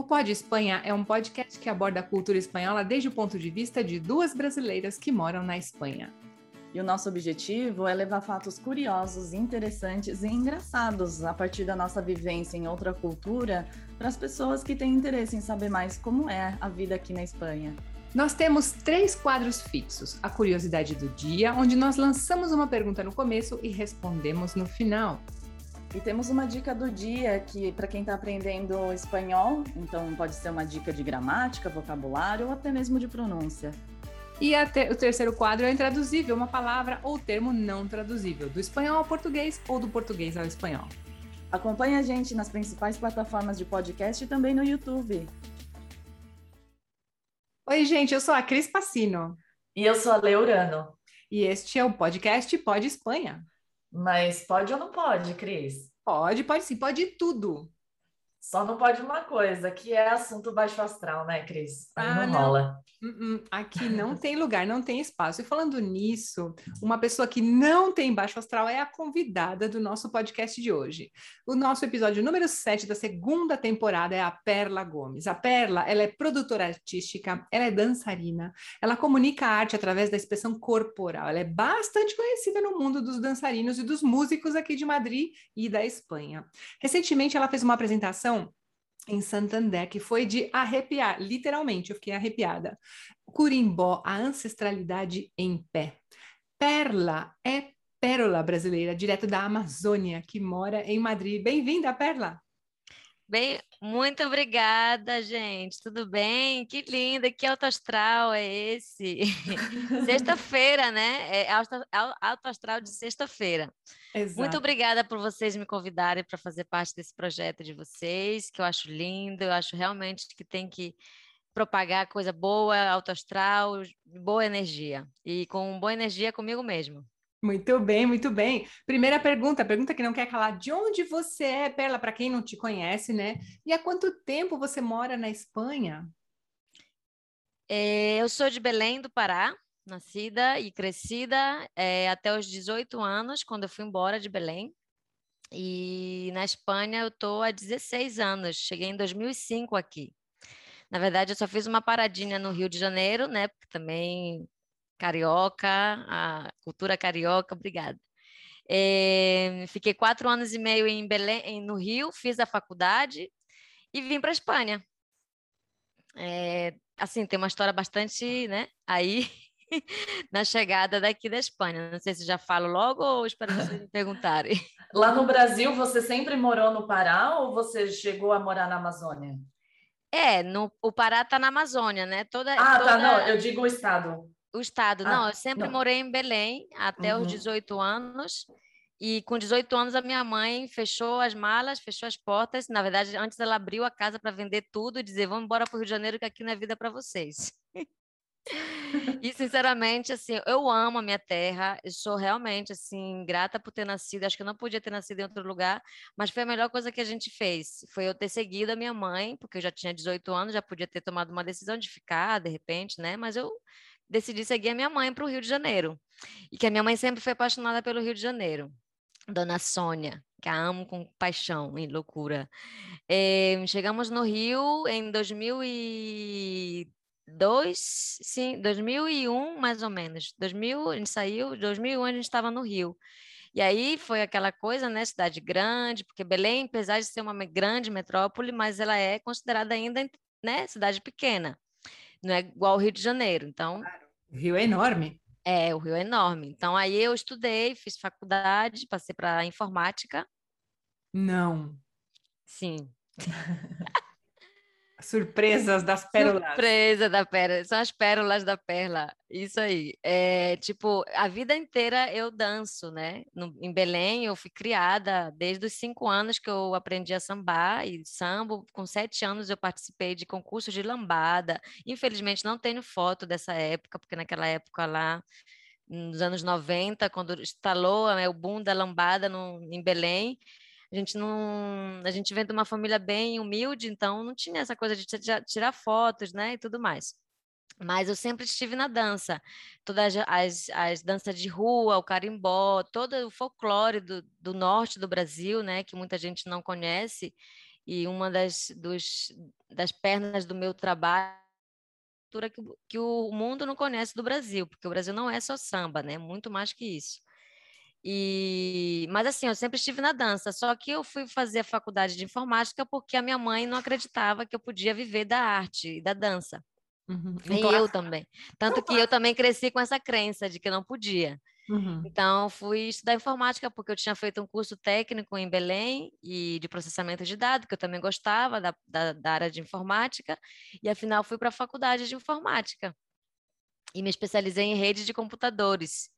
O Pod Espanha é um podcast que aborda a cultura espanhola desde o ponto de vista de duas brasileiras que moram na Espanha. E o nosso objetivo é levar fatos curiosos, interessantes e engraçados a partir da nossa vivência em outra cultura para as pessoas que têm interesse em saber mais como é a vida aqui na Espanha. Nós temos três quadros fixos: a curiosidade do dia, onde nós lançamos uma pergunta no começo e respondemos no final. E temos uma dica do dia que para quem está aprendendo espanhol, então pode ser uma dica de gramática, vocabulário ou até mesmo de pronúncia. E te o terceiro quadro é intraduzível, uma palavra ou termo não traduzível, do espanhol ao português ou do português ao espanhol. Acompanhe a gente nas principais plataformas de podcast e também no YouTube. Oi, gente, eu sou a Cris Passino. E eu sou a Leurano. E este é o podcast Pode Espanha. Mas pode ou não pode, Cris? Pode, pode sim, pode tudo. Só não pode uma coisa, que é assunto baixo astral, né, Cris? Aí ah, não rola. Uh -uh. Aqui não tem lugar, não tem espaço. E falando nisso, uma pessoa que não tem baixo astral é a convidada do nosso podcast de hoje. O nosso episódio número 7 da segunda temporada é a Perla Gomes. A Perla, ela é produtora artística, ela é dançarina, ela comunica a arte através da expressão corporal. Ela é bastante conhecida no mundo dos dançarinos e dos músicos aqui de Madrid e da Espanha. Recentemente, ela fez uma apresentação em Santander, que foi de arrepiar, literalmente, eu fiquei arrepiada. Curimbó, a ancestralidade em pé. Perla é pérola brasileira, direto da Amazônia, que mora em Madrid. Bem-vinda, Perla! Bem, muito obrigada, gente. Tudo bem? Que linda, que alto astral é esse? sexta-feira, né? É alto, alto astral de sexta-feira. Muito obrigada por vocês me convidarem para fazer parte desse projeto de vocês, que eu acho lindo, eu acho realmente que tem que propagar coisa boa, alto astral, boa energia. E com boa energia comigo mesmo. Muito bem, muito bem. Primeira pergunta, pergunta que não quer calar. De onde você é, Perla, para quem não te conhece, né? E há quanto tempo você mora na Espanha? É, eu sou de Belém do Pará, nascida e crescida é, até os 18 anos, quando eu fui embora de Belém. E na Espanha eu estou há 16 anos, cheguei em 2005 aqui. Na verdade, eu só fiz uma paradinha no Rio de Janeiro, né? Porque também carioca, a cultura carioca, obrigada. É, fiquei quatro anos e meio em Belém, no Rio, fiz a faculdade e vim para a Espanha. É, assim, tem uma história bastante, né? Aí, na chegada daqui da Espanha. Não sei se já falo logo ou espero vocês me perguntarem. Lá no Brasil, você sempre morou no Pará ou você chegou a morar na Amazônia? É, no, o Pará está na Amazônia, né? Toda, ah, tá, toda... tá, não, eu digo o estado. O estado, ah, não, eu sempre não. morei em Belém até uhum. os 18 anos. E com 18 anos a minha mãe fechou as malas, fechou as portas. Na verdade, antes ela abriu a casa para vender tudo e dizer: "Vamos embora para o Rio de Janeiro que aqui não é vida para vocês". e sinceramente, assim, eu amo a minha terra. Eu sou realmente assim grata por ter nascido. Acho que eu não podia ter nascido em outro lugar, mas foi a melhor coisa que a gente fez. Foi eu ter seguido a minha mãe, porque eu já tinha 18 anos, já podia ter tomado uma decisão de ficar, de repente, né? Mas eu decidi seguir a minha mãe para o Rio de Janeiro. E que a minha mãe sempre foi apaixonada pelo Rio de Janeiro. Dona Sônia, que a amo com paixão e loucura. É, chegamos no Rio em 2002, sim, 2001 mais ou menos. 2000 a gente saiu, 2001 a gente estava no Rio. E aí foi aquela coisa, né, cidade grande, porque Belém, apesar de ser uma grande metrópole, mas ela é considerada ainda, né, cidade pequena não é igual ao Rio de Janeiro. Então, claro. o Rio é enorme. É, o Rio é enorme. Então, aí eu estudei, fiz faculdade, passei para informática. Não. Sim. Surpresas das pérolas. Surpresa da pérola, são as pérolas da perla, isso aí. É, tipo, a vida inteira eu danço, né? No, em Belém eu fui criada desde os cinco anos que eu aprendi a sambar e sambo. Com sete anos eu participei de concursos de lambada. Infelizmente não tenho foto dessa época, porque naquela época lá nos anos 90, quando instalou né, o boom da lambada no, em Belém, a gente não, a gente vem de uma família bem humilde, então não tinha essa coisa de tirar fotos, né, e tudo mais. Mas eu sempre estive na dança, todas as, as danças de rua, o carimbó, todo o folclore do, do norte do Brasil, né, que muita gente não conhece, e uma das, dos, das pernas do meu trabalho que, que o mundo não conhece do Brasil, porque o Brasil não é só samba, né? Muito mais que isso. E, mas assim, eu sempre estive na dança, só que eu fui fazer a faculdade de informática porque a minha mãe não acreditava que eu podia viver da arte e da dança. Uhum. E eu também. Tanto que eu também cresci com essa crença de que não podia. Uhum. Então, fui estudar informática porque eu tinha feito um curso técnico em Belém e de processamento de dados, que eu também gostava da, da, da área de informática, e afinal fui para a faculdade de informática e me especializei em rede de computadores.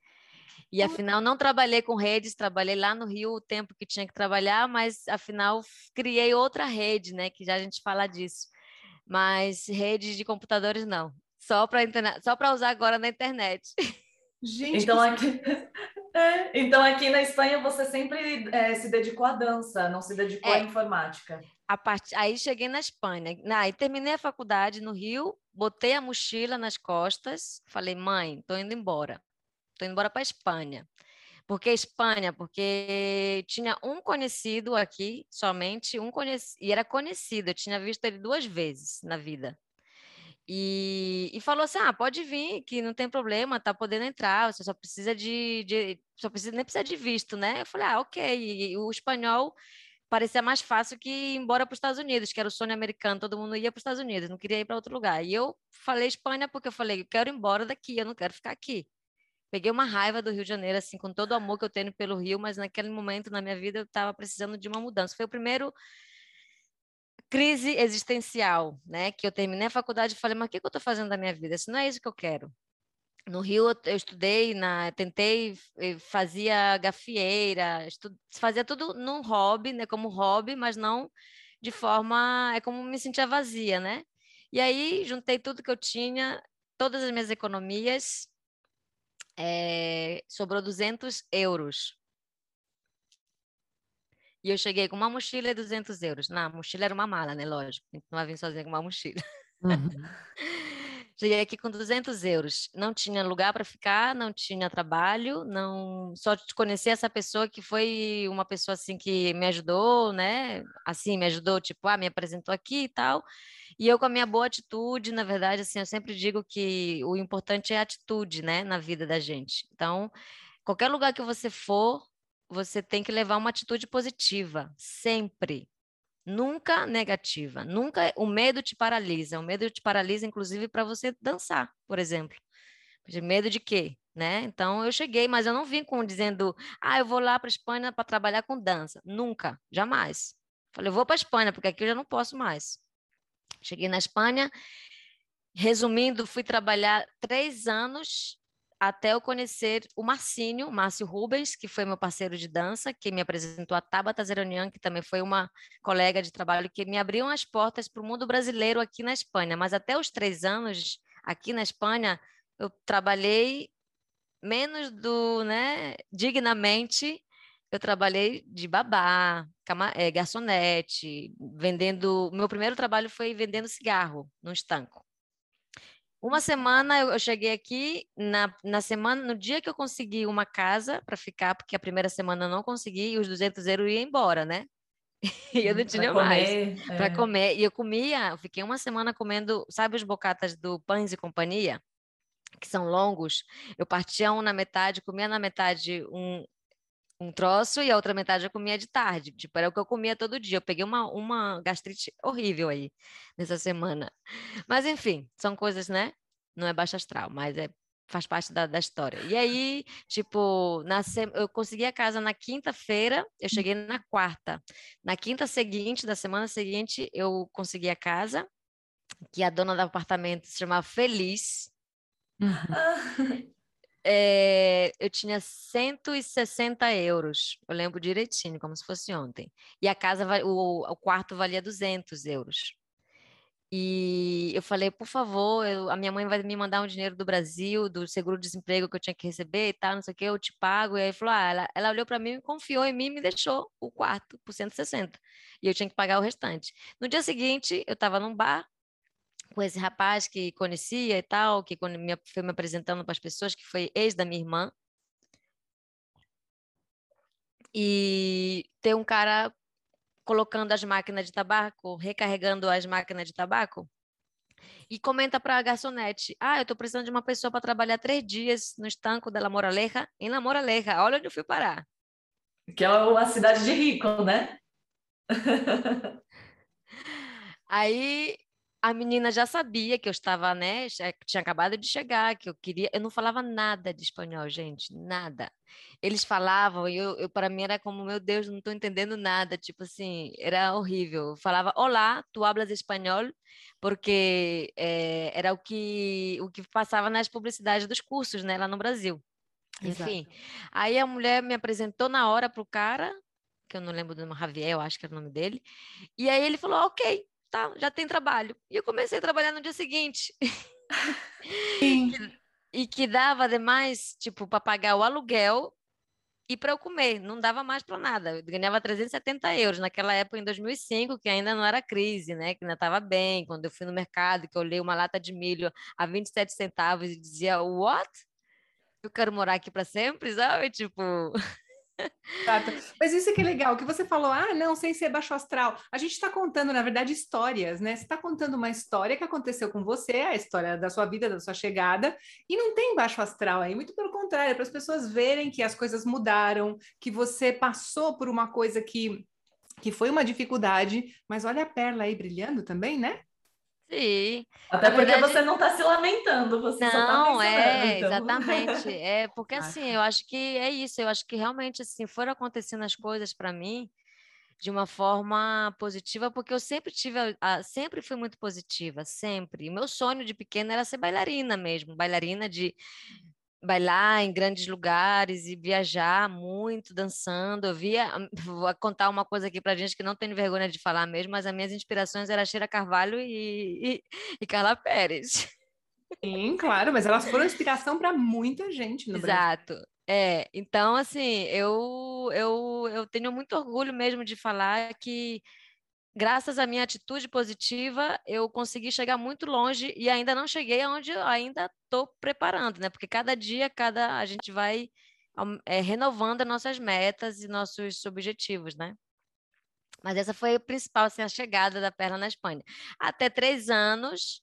E afinal não trabalhei com redes, trabalhei lá no Rio o tempo que tinha que trabalhar, mas afinal criei outra rede, né? Que já a gente fala disso. Mas rede de computadores não, só para só para usar agora na internet. Gente, então aqui, é, então aqui na Espanha você sempre é, se dedicou à dança, não se dedicou é, à informática. A part... Aí cheguei na Espanha, aí terminei a faculdade no Rio, botei a mochila nas costas, falei mãe, estou indo embora, estou indo embora para a Espanha. Por que Espanha? Porque tinha um conhecido aqui, somente um conhecido, e era conhecido, eu tinha visto ele duas vezes na vida. E, e, falou assim: ah, pode vir, que não tem problema, tá podendo entrar, você só precisa de, de só precisa, nem precisa de visto, né? Eu falei, ah, ok. E, o espanhol parecia mais fácil que ir embora para os Estados Unidos, que era o sonho americano, todo mundo ia para os Estados Unidos, não queria ir para outro lugar. E eu falei Espanha porque eu falei, eu quero ir embora daqui, eu não quero ficar aqui. Peguei uma raiva do Rio de Janeiro, assim, com todo o amor que eu tenho pelo Rio, mas naquele momento na minha vida eu estava precisando de uma mudança. Foi o primeiro crise existencial, né? Que eu terminei a faculdade e falei, mas o que, que eu estou fazendo da minha vida? Isso não é isso que eu quero. No Rio eu estudei, na, tentei, eh, fazia gafieira, estu, fazia tudo num hobby, né? Como hobby, mas não de forma, é como me sentia vazia, né? E aí juntei tudo que eu tinha, todas as minhas economias, é, sobrou 200 euros e eu cheguei com uma mochila e 200 euros. Na mochila era uma mala, né? Lógico. A gente não vai vir sozinha com uma mochila. Uhum. cheguei aqui com 200 euros. Não tinha lugar para ficar, não tinha trabalho, não só conhecer essa pessoa que foi uma pessoa assim que me ajudou, né? Assim, me ajudou, tipo, ah, me apresentou aqui e tal. E eu com a minha boa atitude, na verdade, assim, eu sempre digo que o importante é a atitude, né, na vida da gente. Então, qualquer lugar que você for, você tem que levar uma atitude positiva, sempre. Nunca negativa. Nunca o medo te paralisa. O medo te paralisa, inclusive, para você dançar, por exemplo. Medo de quê? Né? Então eu cheguei, mas eu não vim com dizendo, ah, eu vou lá para Espanha para trabalhar com dança. Nunca, jamais. Falei, eu vou para Espanha, porque aqui eu já não posso mais. Cheguei na Espanha, resumindo, fui trabalhar três anos até eu conhecer o Marcinho, Márcio Rubens, que foi meu parceiro de dança, que me apresentou a Tabata Zeronian, que também foi uma colega de trabalho, que me abriu as portas para o mundo brasileiro aqui na Espanha. Mas até os três anos aqui na Espanha, eu trabalhei menos do, né, dignamente, eu trabalhei de babá, é, garçonete, vendendo. Meu primeiro trabalho foi vendendo cigarro no estanco. Uma semana eu, cheguei aqui, na, na semana, no dia que eu consegui uma casa para ficar, porque a primeira semana eu não consegui, e os 200 euros iam embora, né? E eu não tinha pra mais é. para comer. E eu comia, eu fiquei uma semana comendo, sabe os bocatas do Pães e Companhia? Que são longos. Eu partia um na metade, comia na metade um, um troço e a outra metade eu comia de tarde. Tipo, era o que eu comia todo dia. Eu peguei uma, uma gastrite horrível aí nessa semana. Mas, enfim, são coisas, né? Não é baixa astral, mas é faz parte da, da história. E aí, tipo, na, eu consegui a casa na quinta-feira, eu cheguei na quarta. Na quinta seguinte, da semana seguinte, eu consegui a casa, que a dona do apartamento se chamava Feliz. Uhum. é, eu tinha 160 euros, eu lembro direitinho, como se fosse ontem. E a casa, o, o quarto valia 200 euros. E eu falei, por favor, eu, a minha mãe vai me mandar um dinheiro do Brasil, do seguro-desemprego que eu tinha que receber e tal, não sei o que, eu te pago. E aí falou, ah, ela, ela olhou para mim, confiou em mim e me deixou o quarto por 160. E eu tinha que pagar o restante. No dia seguinte, eu estava num bar, com esse rapaz que conhecia e tal, que me, foi me apresentando para as pessoas, que foi ex da minha irmã. E tem um cara colocando as máquinas de tabaco, recarregando as máquinas de tabaco, e comenta para a garçonete: Ah, eu estou precisando de uma pessoa para trabalhar três dias no estanco da La Moraleja, em La Moraleja. Olha onde eu fui parar. Que é uma cidade de rico, né? Aí a menina já sabia que eu estava, né? Tinha acabado de chegar, que eu queria. Eu não falava nada de espanhol, gente, nada. Eles falavam e eu, eu para mim era como, meu Deus, não estou entendendo nada. Tipo assim, era horrível. Eu falava, olá, tu hablas espanhol, porque é, era o que o que passava nas publicidades dos cursos, né, lá no Brasil. Exato. Enfim, aí a mulher me apresentou na hora pro cara, que eu não lembro do nome, Javier, eu acho que era o nome dele. E aí ele falou, ok, tá, já tem trabalho. E eu comecei a trabalhar no dia seguinte. e, e que dava demais, tipo, para pagar o aluguel e para eu comer, não dava mais para nada. Eu ganhava 370 euros naquela época, em 2005, que ainda não era crise, né? Que ainda estava bem. Quando eu fui no mercado, que eu olhei uma lata de milho a 27 centavos e dizia, what? Eu quero morar aqui para sempre, sabe? Tipo. Exato. Mas isso é que é legal, que você falou, ah, não, sem ser baixo astral. A gente está contando, na verdade, histórias, né? Você está contando uma história que aconteceu com você, a história da sua vida, da sua chegada, e não tem baixo astral aí, muito pelo contrário, é para as pessoas verem que as coisas mudaram, que você passou por uma coisa que, que foi uma dificuldade, mas olha a perla aí brilhando também, né? Sim. Até porque verdade... você não está se lamentando, você não, só está é, então. exatamente. É porque assim, eu acho que é isso, eu acho que realmente assim, foram acontecendo as coisas para mim de uma forma positiva, porque eu sempre tive, sempre fui muito positiva, sempre. O meu sonho de pequena era ser bailarina mesmo, bailarina de bailar em grandes lugares e viajar muito dançando. Eu via, vou contar uma coisa aqui para gente que não tem vergonha de falar mesmo, mas as minhas inspirações eram Sheila Carvalho e, e, e Carla Pérez. Sim, claro, mas elas foram inspiração para muita gente no Exato. Brasil. É, então assim, eu, eu, eu tenho muito orgulho mesmo de falar que graças à minha atitude positiva, eu consegui chegar muito longe e ainda não cheguei aonde eu ainda estou preparando, né? Porque cada dia, cada a gente vai é, renovando as nossas metas e nossos objetivos, né? Mas essa foi a principal, assim, a chegada da Perla na Espanha. Até três anos,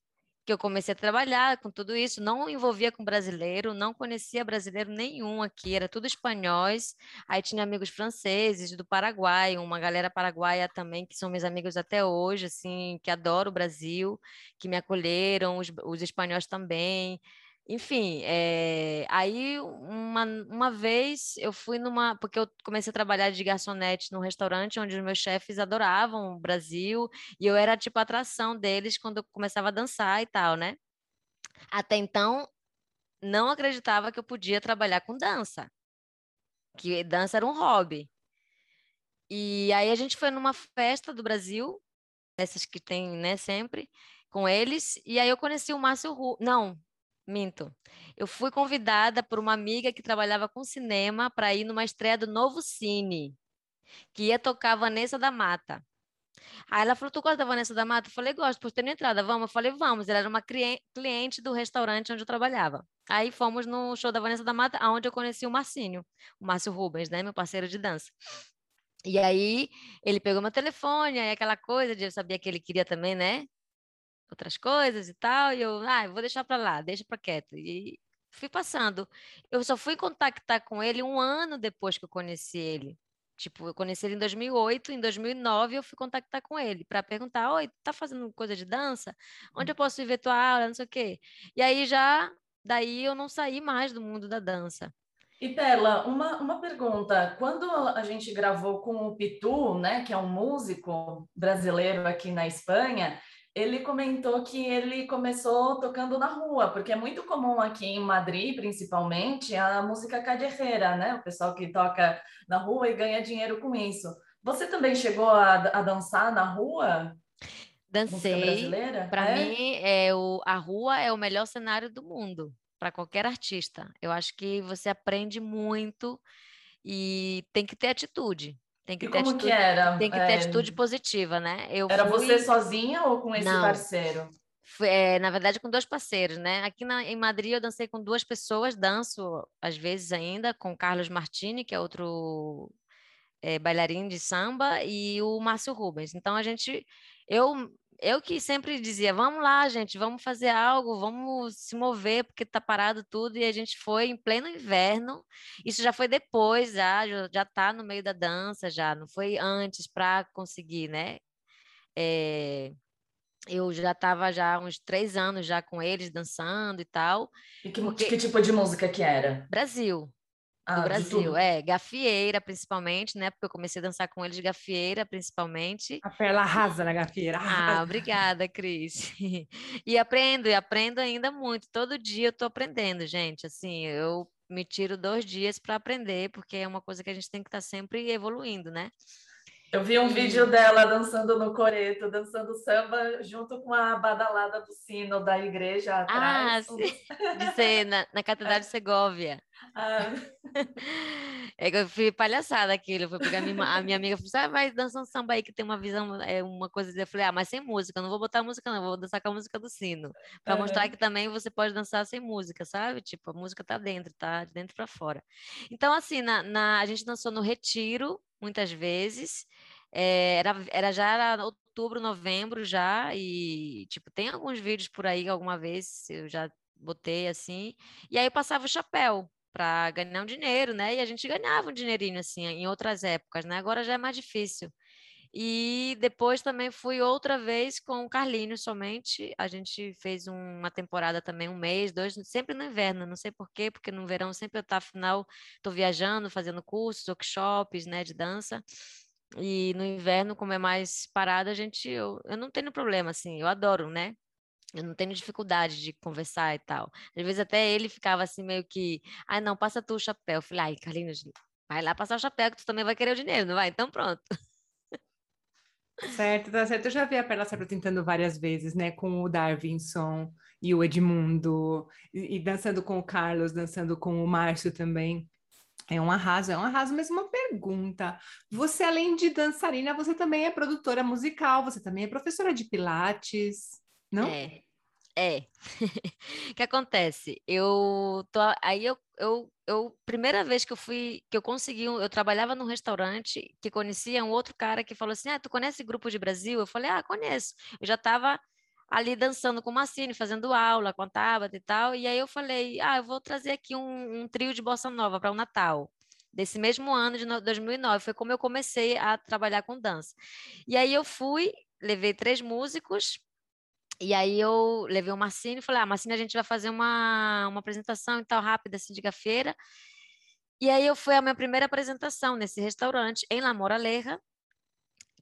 que eu comecei a trabalhar com tudo isso, não envolvia com brasileiro, não conhecia brasileiro nenhum aqui, era tudo espanhóis. Aí tinha amigos franceses, do Paraguai, uma galera paraguaia também, que são meus amigos até hoje, assim, que adoram o Brasil, que me acolheram, os, os espanhóis também. Enfim, é, aí uma, uma vez eu fui numa. Porque eu comecei a trabalhar de garçonete num restaurante onde os meus chefes adoravam o Brasil e eu era tipo a atração deles quando eu começava a dançar e tal, né? Até então, não acreditava que eu podia trabalhar com dança, que dança era um hobby. E aí a gente foi numa festa do Brasil, essas que tem, né, sempre, com eles, e aí eu conheci o Márcio Ru... Não, Minto. Eu fui convidada por uma amiga que trabalhava com cinema para ir numa estreia do Novo Cine, que ia tocar Vanessa da Mata. Aí ela falou: Tu gosta da Vanessa da Mata? Eu falei: Gosto, por ter entrada. Vamos? Eu falei: Vamos. Ela era uma cliente do restaurante onde eu trabalhava. Aí fomos no show da Vanessa da Mata, onde eu conheci o Marcinho, o Márcio Rubens, né? Meu parceiro de dança. E aí ele pegou meu telefone, aí aquela coisa de eu sabia que ele queria também, né? Outras coisas e tal, e eu, ah, eu vou deixar para lá, deixa para quieto. E fui passando. Eu só fui contactar com ele um ano depois que eu conheci ele. Tipo, eu conheci ele em 2008, em 2009 eu fui contactar com ele para perguntar: "Oi, tá fazendo coisa de dança? Onde eu posso ver tua aula, não sei o quê". E aí já daí eu não saí mais do mundo da dança. E Perla, uma, uma pergunta. Quando a gente gravou com o Pitu, né, que é um músico brasileiro aqui na Espanha, ele comentou que ele começou tocando na rua, porque é muito comum aqui em Madrid, principalmente, a música callejera, né? O pessoal que toca na rua e ganha dinheiro com isso. Você também chegou a, a dançar na rua? Dancei. Para é? mim, é o, a rua é o melhor cenário do mundo para qualquer artista. Eu acho que você aprende muito e tem que ter atitude. Tem que e ter como atitude, que era? Tem que ter é... atitude positiva, né? Eu era fui... você sozinha ou com esse Não. parceiro? Foi, é, na verdade, com dois parceiros, né? Aqui na, em Madrid eu dancei com duas pessoas, danço às vezes ainda com Carlos Martini, que é outro é, bailarino de samba, e o Márcio Rubens. Então a gente, eu eu que sempre dizia, vamos lá, gente, vamos fazer algo, vamos se mover, porque está parado tudo, e a gente foi em pleno inverno, isso já foi depois, já, já tá no meio da dança, já, não foi antes para conseguir, né? É, eu já estava já uns três anos já com eles dançando e tal. E que, porque... que tipo de música que era? Brasil ah, Brasil. É, gafieira, principalmente, né? Porque eu comecei a dançar com eles gafieira, principalmente. A perla arrasa na gafieira. Ah, obrigada, Cris. e aprendo, e aprendo ainda muito. Todo dia eu tô aprendendo, gente. Assim, eu me tiro dois dias para aprender, porque é uma coisa que a gente tem que estar tá sempre evoluindo, né? Eu vi um vídeo dela dançando no coreto, dançando samba junto com a badalada do sino da igreja ah, atrás. Ah, sim. de ser na, na Catedral de Segóvia. Ah. É que eu fui palhaçada aquilo. Eu fui pegar a minha, a minha amiga e falou: ah, vai dançando samba aí que tem uma visão, é uma coisa. Eu falei: ah, mas sem música, não vou botar música, não, vou dançar com a música do sino. Para uhum. mostrar que também você pode dançar sem música, sabe? Tipo, a música tá dentro, tá de dentro para fora. Então, assim, na, na, a gente dançou no retiro, muitas vezes. É, era, era já era outubro, novembro já, e tipo, tem alguns vídeos por aí alguma vez eu já botei assim, e aí eu passava o chapéu para ganhar um dinheiro, né? E a gente ganhava um dinheirinho assim em outras épocas, né? Agora já é mais difícil. E depois também fui outra vez com o Carlinhos somente. A gente fez uma temporada também, um mês, dois, sempre no inverno, não sei porquê, porque no verão sempre eu tá, afinal, estou viajando, fazendo cursos, workshops, né, de dança. E no inverno, como é mais parado, a gente, eu, eu não tenho problema, assim, eu adoro, né? Eu não tenho dificuldade de conversar e tal. Às vezes até ele ficava assim meio que, ai não, passa tu o chapéu. Eu falei, ai, Carlinhos, vai lá passar o chapéu que tu também vai querer o dinheiro, não vai? Então pronto. Certo, tá certo. Eu já vi a Perla Sabro tentando várias vezes, né? Com o Darwinson e o Edmundo, e, e dançando com o Carlos, dançando com o Márcio também. É um arraso, é um arraso, mas uma pergunta. Você, além de dançarina, você também é produtora musical, você também é professora de pilates, não? É, é. O que acontece? Eu tô, aí eu, eu, eu, primeira vez que eu fui, que eu consegui, eu trabalhava num restaurante que conhecia um outro cara que falou assim, ah, tu conhece Grupo de Brasil? Eu falei, ah, conheço. Eu já estava ali dançando com o Massini, fazendo aula com a Tabata e tal, e aí eu falei, ah, eu vou trazer aqui um, um trio de bossa nova para o Natal desse mesmo ano de 2009, foi como eu comecei a trabalhar com dança. E aí eu fui, levei três músicos, e aí eu levei o Marcine e falei, ah, a gente vai fazer uma, uma apresentação e tal, rápida, assim, de gafeira. E aí eu fui a minha primeira apresentação nesse restaurante, em La Moraleja,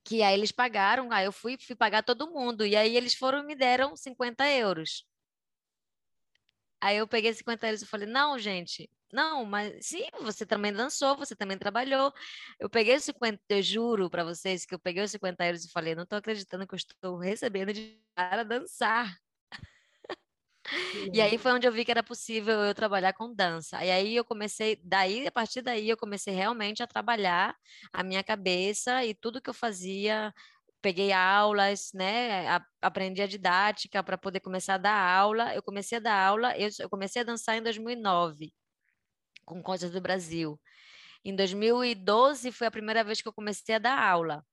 que aí eles pagaram, aí eu fui, fui pagar todo mundo, e aí eles foram me deram 50 euros. Aí eu peguei 50 euros e falei, não, gente, não, mas sim, você também dançou, você também trabalhou. Eu peguei os 50, eu juro para vocês que eu peguei os 50 euros e falei, não estou acreditando que eu estou recebendo de para dançar. E aí foi onde eu vi que era possível eu trabalhar com dança. E aí eu comecei, daí, a partir daí, eu comecei realmente a trabalhar a minha cabeça e tudo que eu fazia. Peguei aulas, né? A, aprendi a didática para poder começar a dar aula. Eu comecei a dar aula, eu, eu comecei a dançar em 2009 com Coisas do Brasil. Em 2012 foi a primeira vez que eu comecei a dar aula.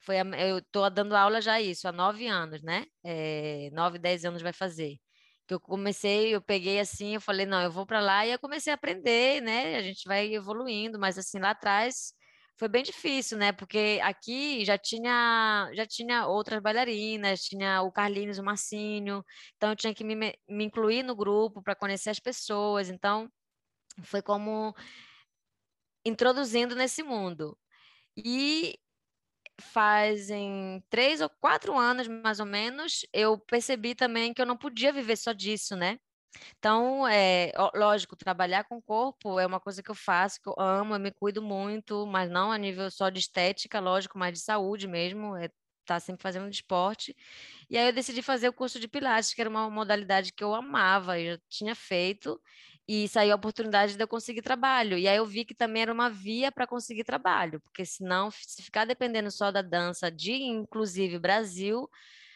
Foi a, eu estou dando aula já isso, há nove anos, né? É, nove, dez anos vai fazer. Que eu comecei, eu peguei assim, eu falei, não, eu vou para lá e eu comecei a aprender, né? A gente vai evoluindo, mas assim, lá atrás foi bem difícil, né? Porque aqui já tinha já tinha outras bailarinas, tinha o Carlinhos, o Marcinho, então eu tinha que me, me incluir no grupo para conhecer as pessoas. Então, foi como introduzindo nesse mundo. E fazem três ou quatro anos, mais ou menos, eu percebi também que eu não podia viver só disso, né? Então, é lógico, trabalhar com o corpo é uma coisa que eu faço, que eu amo, eu me cuido muito, mas não a nível só de estética, lógico, mas de saúde mesmo, é tá sempre fazendo esporte. E aí eu decidi fazer o curso de pilates, que era uma modalidade que eu amava, eu já tinha feito, e saiu a oportunidade de eu conseguir trabalho. E aí eu vi que também era uma via para conseguir trabalho, porque senão, se ficar dependendo só da dança de, inclusive, Brasil,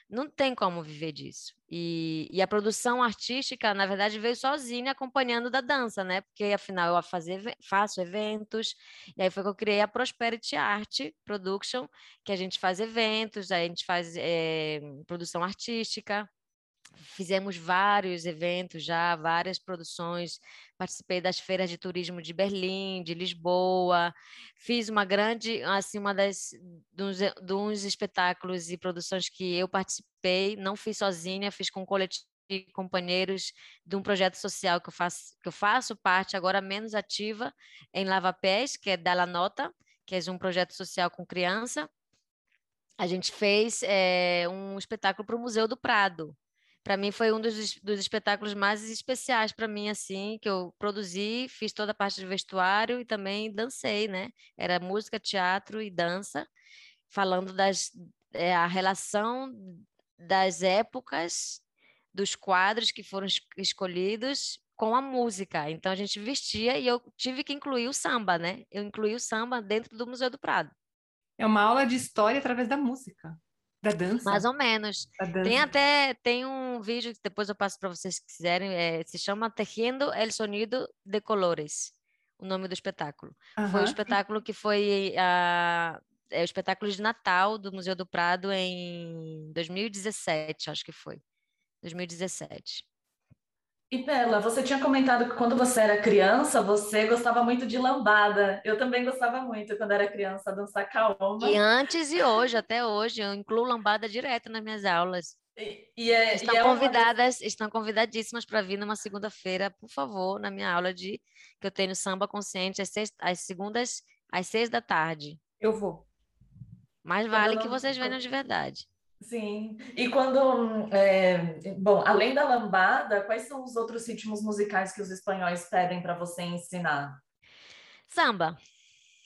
não tem como viver disso. E, e, a produção artística, na verdade, veio sozinha acompanhando da dança, né? Porque afinal eu fazer, faço eventos, e aí foi que eu criei a Prosperity Art Production, que a gente faz eventos, a gente faz é, produção artística, fizemos vários eventos já, várias produções, participei das feiras de turismo de Berlim, de Lisboa, fiz uma grande, assim, uma das, dos, dos espetáculos e produções que eu participei, não fiz sozinha, fiz com coletivo de companheiros de um projeto social que eu faço, que eu faço parte agora menos ativa em Lava Pés, que é Dalla Nota, que é um projeto social com criança. A gente fez é, um espetáculo para o Museu do Prado, para mim foi um dos, dos espetáculos mais especiais para mim assim que eu produzi fiz toda a parte de vestuário e também dancei né? Era música teatro e dança falando das é, a relação das épocas dos quadros que foram escolhidos com a música. Então a gente vestia e eu tive que incluir o samba né? Eu incluí o samba dentro do Museu do Prado. É uma aula de história através da música da dança? Mais ou menos. Tem até tem um vídeo que depois eu passo para vocês que quiserem, é, se chama Tejiendo el Sonido de Colores, o nome do espetáculo. Foi o espetáculo que foi a é o espetáculo de Natal do Museu do Prado em 2017, acho que foi. 2017. E Bela, você tinha comentado que quando você era criança, você gostava muito de lambada. Eu também gostava muito quando era criança, dançar caoma. E antes e hoje, até hoje, eu incluo lambada direto nas minhas aulas. E, e é, estão e é convidadas, uma... estão convidadíssimas para vir numa segunda-feira, por favor, na minha aula de que eu tenho samba consciente às, seis, às segundas às seis da tarde. Eu vou. Mais vale não... que vocês venham de verdade. Sim. E quando, é, bom, além da lambada, quais são os outros ritmos musicais que os espanhóis pedem para você ensinar? Samba.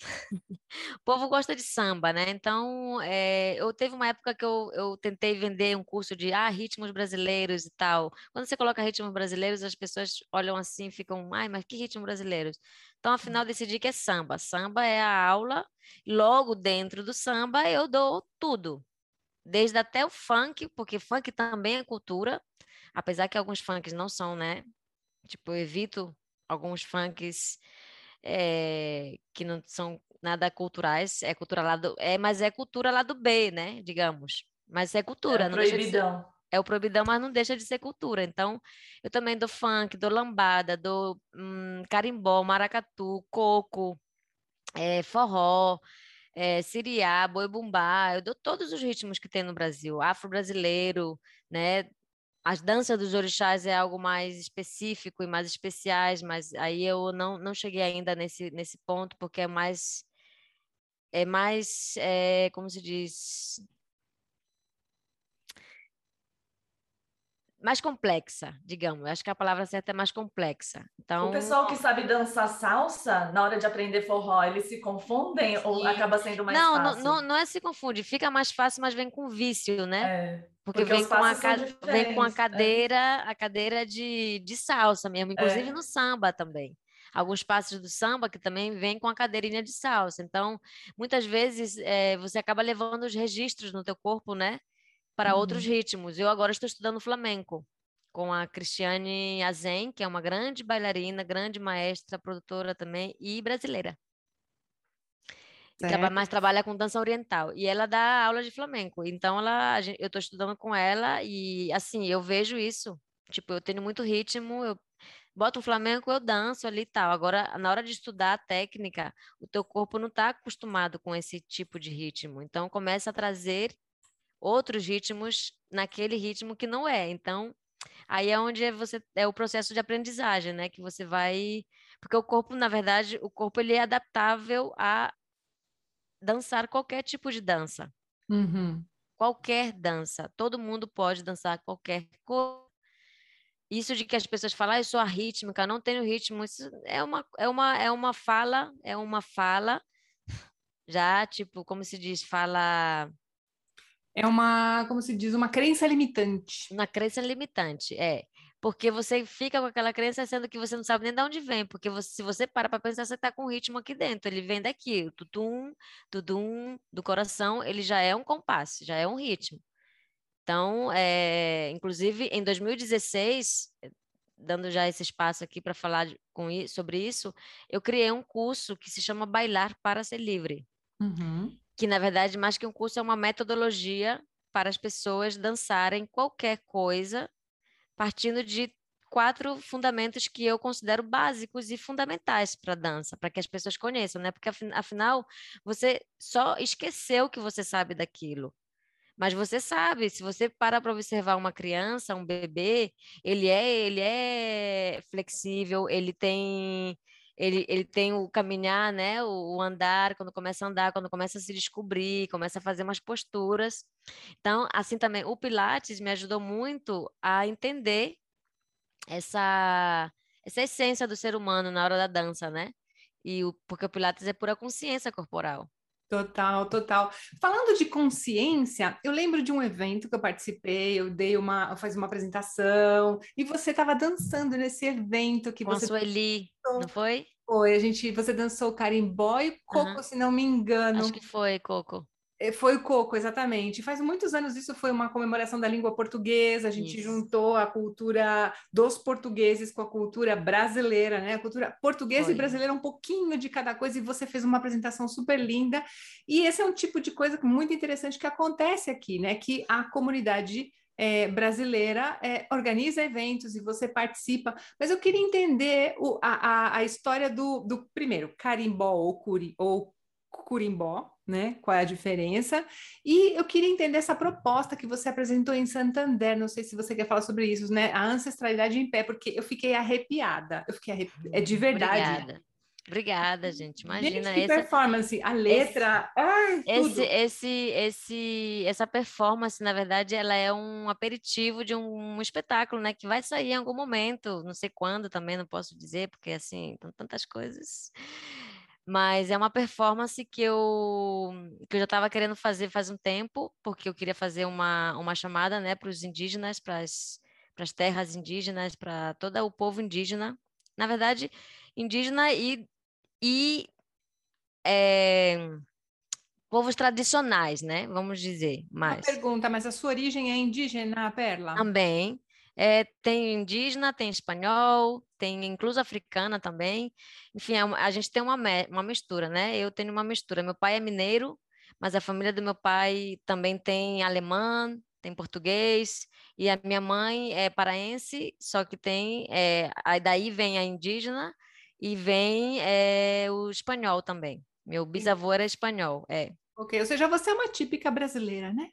O povo gosta de samba, né? Então, é, eu teve uma época que eu, eu tentei vender um curso de ah, ritmos brasileiros e tal. Quando você coloca ritmos brasileiros, as pessoas olham assim ficam, ai, mas que ritmos brasileiros? Então, afinal, decidi que é samba. Samba é a aula, logo dentro do samba eu dou tudo desde até o funk, porque funk também é cultura, apesar que alguns funks não são, né? Tipo, eu evito alguns funks é, que não são nada culturais, é cultura lá do, é, mas é cultura lá do B, né? Digamos. Mas é cultura, é não proibidão. De ser, é o proibidão, mas não deixa de ser cultura. Então, eu também dou funk, dou lambada, dou hum, carimbó, maracatu, coco, é, forró, é, siriá, boi bumbá, eu dou todos os ritmos que tem no Brasil, afro-brasileiro, né? As danças dos orixás é algo mais específico e mais especiais, mas aí eu não, não cheguei ainda nesse, nesse ponto, porque é mais, é mais, é, como se diz, mais complexa, digamos. Acho que a palavra certa é mais complexa. Então, o pessoal que sabe dançar salsa, na hora de aprender forró, eles se confundem Sim. ou acaba sendo mais não, fácil? Não, não, não é se confunde, fica mais fácil, mas vem com vício, né? É, porque, porque vem, com a, vem com a cadeira, é. a cadeira de, de salsa mesmo, inclusive é. no samba também. Alguns passos do samba que também vem com a cadeirinha de salsa. Então, muitas vezes é, você acaba levando os registros no teu corpo, né? Para uhum. outros ritmos. Eu agora estou estudando flamenco com a Cristiane Azen, que é uma grande bailarina, grande maestra, produtora também e brasileira. Trabalha, mas trabalha com dança oriental e ela dá aula de flamenco. Então ela, eu estou estudando com ela e assim eu vejo isso. Tipo, eu tenho muito ritmo, eu boto um flamenco, eu danço ali e tal. Agora, na hora de estudar a técnica, o teu corpo não está acostumado com esse tipo de ritmo. Então, começa a trazer outros ritmos naquele ritmo que não é. Então, aí é onde é você é o processo de aprendizagem, né? Que você vai, porque o corpo, na verdade, o corpo ele é adaptável a dançar qualquer tipo de dança. Uhum. Qualquer dança, todo mundo pode dançar qualquer coisa. Isso de que as pessoas falam, ah, eu sou a rítmica, não tenho ritmo, isso é uma, é uma, é uma fala, é uma fala, já, tipo, como se diz, fala é uma, como se diz, uma crença limitante. Uma crença limitante, é. Porque você fica com aquela crença sendo que você não sabe nem de onde vem. Porque você, se você para para pensar, você está com um ritmo aqui dentro. Ele vem daqui, o tutum, tudum do coração, ele já é um compasso, já é um ritmo. Então, é, inclusive, em 2016, dando já esse espaço aqui para falar com, sobre isso, eu criei um curso que se chama Bailar para Ser Livre. Uhum. Que, na verdade, mais que um curso, é uma metodologia para as pessoas dançarem qualquer coisa, partindo de quatro fundamentos que eu considero básicos e fundamentais para a dança, para que as pessoas conheçam, né? Porque afinal, você só esqueceu que você sabe daquilo. Mas você sabe, se você para para observar uma criança, um bebê, ele é, ele é flexível, ele tem ele, ele tem o caminhar, né, o, o, andar, quando começa a andar, quando começa a se descobrir, começa a fazer umas posturas. Então, assim também, o Pilates me ajudou muito a entender essa, essa essência do ser humano na hora da dança, né? E o, porque o Pilates é pura consciência corporal. Total, total. Falando de consciência, eu lembro de um evento que eu participei, eu dei uma, eu fiz uma apresentação e você estava dançando nesse evento que Com você. Sueli, não foi? Foi, a gente, você dançou carimbó e coco, uhum. se não me engano. Acho que foi coco. É, foi o coco, exatamente. Faz muitos anos isso foi uma comemoração da língua portuguesa, a gente isso. juntou a cultura dos portugueses com a cultura brasileira, né? A cultura portuguesa foi. e brasileira, um pouquinho de cada coisa, e você fez uma apresentação super linda. E esse é um tipo de coisa muito interessante que acontece aqui, né? Que a comunidade é, brasileira é, organiza eventos e você participa, mas eu queria entender o, a, a, a, história do, do primeiro, carimbó ou, curi, ou curimbó, né? Qual é a diferença? E eu queria entender essa proposta que você apresentou em Santander. Não sei se você quer falar sobre isso, né? A ancestralidade em pé, porque eu fiquei arrepiada. Eu fiquei arrepiada. É de verdade. Obrigada. Obrigada, gente. Imagina gente, essa performance, a letra, esse, ai, esse, esse, esse, essa performance, na verdade, ela é um aperitivo de um, um, espetáculo, né, que vai sair em algum momento, não sei quando, também não posso dizer, porque assim, tantas coisas. Mas é uma performance que eu, que eu já estava querendo fazer faz um tempo, porque eu queria fazer uma, uma chamada né, para os indígenas, para as terras indígenas, para todo o povo indígena. Na verdade, indígena e, e é, povos tradicionais, né? Vamos dizer mais. Uma pergunta, mas a sua origem é indígena, Perla? Também. É, tem indígena, tem espanhol, tem incluso africana também. Enfim, é a gente tem uma, uma mistura, né? Eu tenho uma mistura. Meu pai é mineiro, mas a família do meu pai também tem alemão, tem português, e a minha mãe é paraense, só que tem. É, aí daí vem a indígena e vem é, o espanhol também. Meu bisavô era espanhol, é. Ok, ou seja, você é uma típica brasileira, né?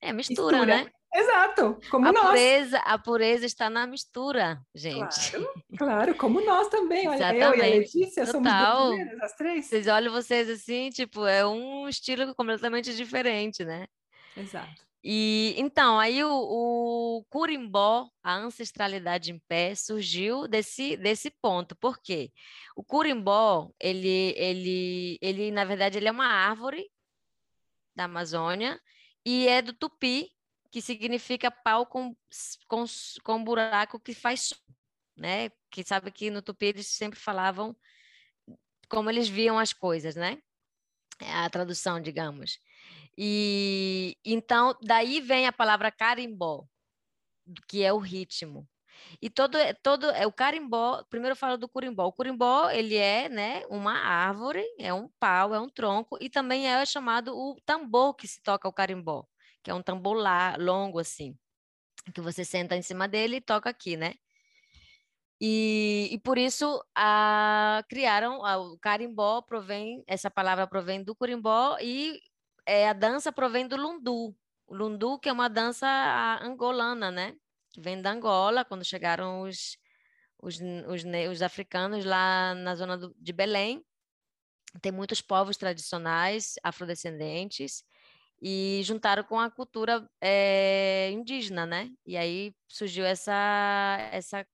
É mistura, mistura. né? Exato, como a nós. Pureza, a pureza está na mistura, gente. Claro, claro como nós também. Olha, Exatamente. eu e a Letícia Total. somos brasileiras, as três. Vocês olham vocês assim, tipo, é um estilo completamente diferente, né? Exato. E então, aí o, o curimbó, a ancestralidade em pé, surgiu desse, desse ponto. Por quê? O curimbó, ele, ele, ele, na verdade, ele é uma árvore da Amazônia e é do tupi, que significa pau com, com, com buraco que faz som, né? Que sabe que no Tupi eles sempre falavam como eles viam as coisas, né? É a tradução, digamos. E então daí vem a palavra carimbó, que é o ritmo. E todo todo é o carimbó, primeiro eu falo do curimbó. O curimbó, ele é, né, uma árvore, é um pau, é um tronco e também é chamado o tambor que se toca o carimbó que é um tambor longo assim, que você senta em cima dele e toca aqui, né? E, e por isso a, criaram a, o carimbó provém essa palavra provém do curimbó e é, a dança provém do lundu, o lundu que é uma dança angolana, né? Que vem da Angola quando chegaram os os, os, os africanos lá na zona do, de Belém tem muitos povos tradicionais afrodescendentes e juntaram com a cultura é, indígena, né? E aí surgiu essa, essa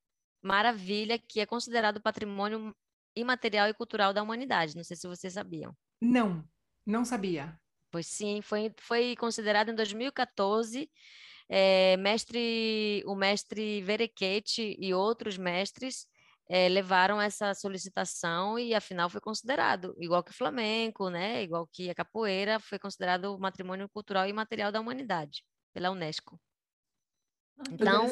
maravilha que é considerado patrimônio imaterial e cultural da humanidade. Não sei se vocês sabiam. Não, não sabia. Pois sim, foi, foi considerado em 2014. É, mestre, o mestre Verequete e outros mestres é, levaram essa solicitação e afinal foi considerado, igual que o flamenco, né, igual que a capoeira, foi considerado matrimônio cultural e material da humanidade. pela Unesco. Ah, então,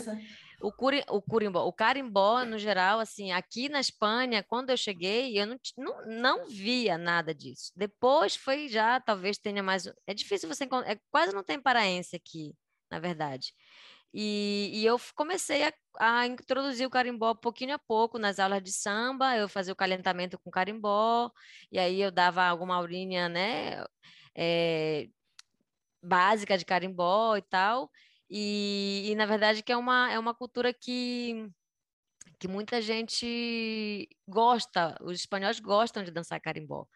o, curi, o curimbó, o carimbó, no geral, assim, aqui na Espanha, quando eu cheguei, eu não, não, não via nada disso. Depois foi já, talvez tenha mais. É difícil você encontrar, é, quase não tem paraense aqui, na verdade. E, e, eu comecei a, a, introduzir o carimbó pouquinho a pouco nas aulas de samba, eu fazia o calentamento com carimbó, e aí eu dava alguma aulinha, né, é, básica de carimbó e tal, e, e, na verdade que é uma, é uma cultura que, que muita gente gosta, os espanhóis gostam de dançar carimbó.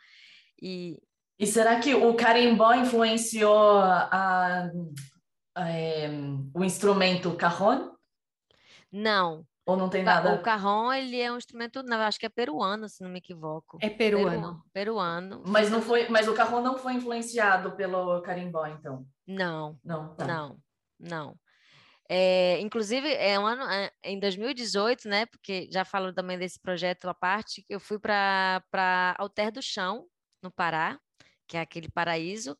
E, e será que o carimbó influenciou a, é, o instrumento carrón? Não. Ou não tem nada? O carrón, ele é um instrumento, não, acho que é peruano, se não me equivoco. É peruano. Peruano. Mas não foi, mas o carrón não foi influenciado pelo carimbó, então? Não. Não, tá. Não, não. É, inclusive, é um ano, é, em 2018, né? Porque já falo também desse projeto à parte, eu fui para Alter do Chão, no Pará, que é aquele paraíso,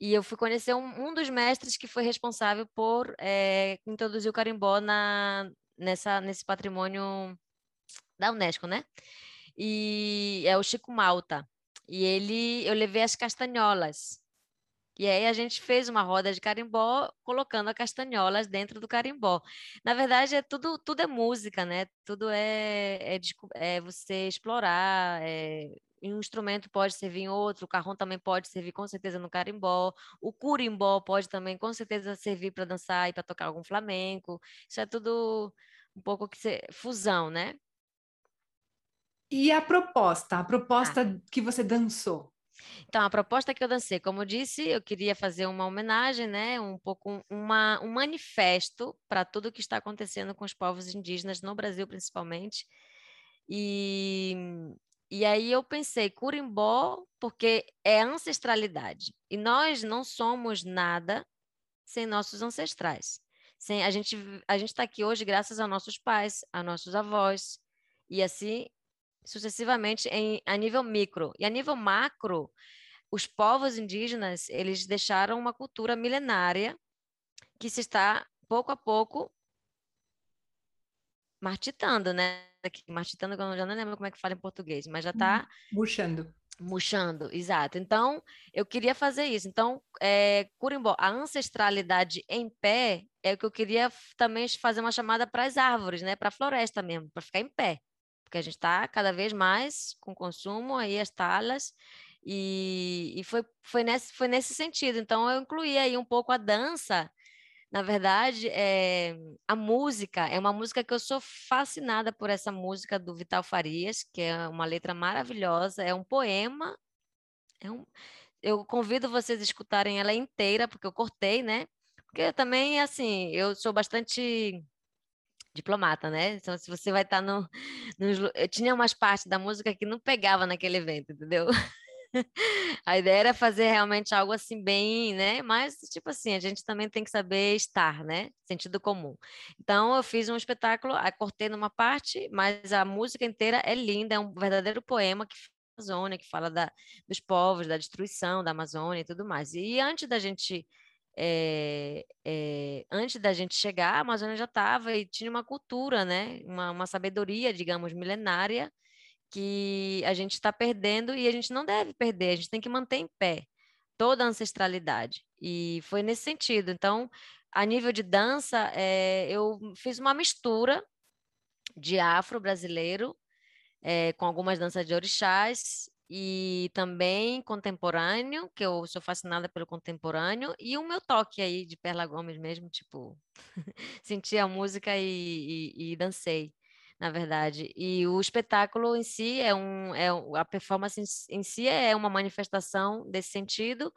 e eu fui conhecer um, um dos mestres que foi responsável por é, introduzir o carimbó na, nessa, nesse patrimônio da Unesco, né? E é o Chico Malta. E ele, eu levei as castanholas. E aí a gente fez uma roda de carimbó colocando as castanholas dentro do carimbó. Na verdade, é tudo, tudo é música, né? Tudo é, é, é você explorar, é um instrumento pode servir em outro, o carrão também pode servir com certeza no carimbó, o curimbó pode também com certeza servir para dançar e para tocar algum flamenco. Isso é tudo um pouco que se... fusão, né? E a proposta, a proposta ah. que você dançou? Então, a proposta que eu dancei, como eu disse, eu queria fazer uma homenagem, né, um pouco uma, um manifesto para tudo o que está acontecendo com os povos indígenas no Brasil, principalmente. E e aí eu pensei, curimbó, porque é ancestralidade. E nós não somos nada sem nossos ancestrais. Sem, a gente a está aqui hoje graças a nossos pais, a nossos avós, e assim sucessivamente em, a nível micro. E a nível macro, os povos indígenas, eles deixaram uma cultura milenária que se está, pouco a pouco, martitando, né? Aqui, martitando, eu já não lembro como é que fala em português, mas já está... Murchando. Murchando, exato. Então, eu queria fazer isso. Então, é, Curimbó, a ancestralidade em pé é o que eu queria também fazer uma chamada para as árvores, né? Para a floresta mesmo, para ficar em pé. Porque a gente está cada vez mais com consumo, aí as talas, e, e foi, foi, nesse, foi nesse sentido. Então, eu incluí aí um pouco a dança na verdade, é, a música é uma música que eu sou fascinada por essa música do Vital Farias, que é uma letra maravilhosa, é um poema. É um, eu convido vocês a escutarem ela inteira, porque eu cortei, né? Porque também, assim, eu sou bastante diplomata, né? Então, se você vai estar no, no. Eu tinha umas partes da música que não pegava naquele evento, entendeu? a ideia era fazer realmente algo assim bem, né? Mas tipo assim, a gente também tem que saber estar, né? Sentido comum. Então eu fiz um espetáculo, cortei numa parte, mas a música inteira é linda, é um verdadeiro poema que Amazônia, que fala da, dos povos, da destruição da Amazônia e tudo mais. E antes da gente é, é, antes da gente chegar, a Amazônia já estava e tinha uma cultura, né? Uma, uma sabedoria, digamos, milenária que a gente está perdendo e a gente não deve perder, a gente tem que manter em pé toda a ancestralidade. E foi nesse sentido. Então, a nível de dança, é, eu fiz uma mistura de afro-brasileiro é, com algumas danças de orixás e também contemporâneo, que eu sou fascinada pelo contemporâneo, e o meu toque aí de Perla Gomes mesmo, tipo, senti a música e, e, e dancei na verdade. E o espetáculo em si é um, é a performance em, si é uma manifestação desse sentido.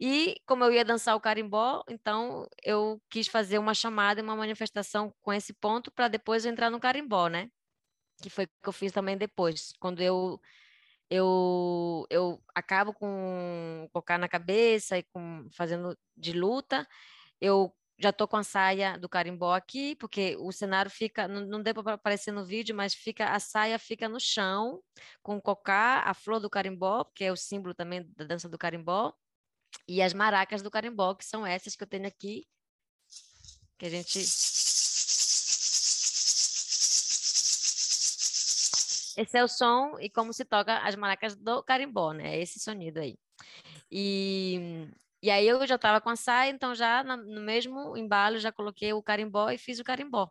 E como eu ia dançar o carimbó, então eu quis fazer uma chamada, uma manifestação com esse ponto para depois eu entrar no carimbó, né? Que foi o que eu fiz também depois, quando eu eu, eu acabo com colocar na cabeça e com fazendo de luta, eu já tô com a saia do carimbó aqui, porque o cenário fica, não, não deu para aparecer no vídeo, mas fica a saia fica no chão, com o cocá, a flor do carimbó, que é o símbolo também da dança do carimbó, e as maracas do carimbó, que são essas que eu tenho aqui, Que a gente Esse é o som e como se toca as maracas do carimbó, né? É esse sonido aí. E, e aí eu já estava com a saia, então já no mesmo embalo já coloquei o carimbó e fiz o carimbó.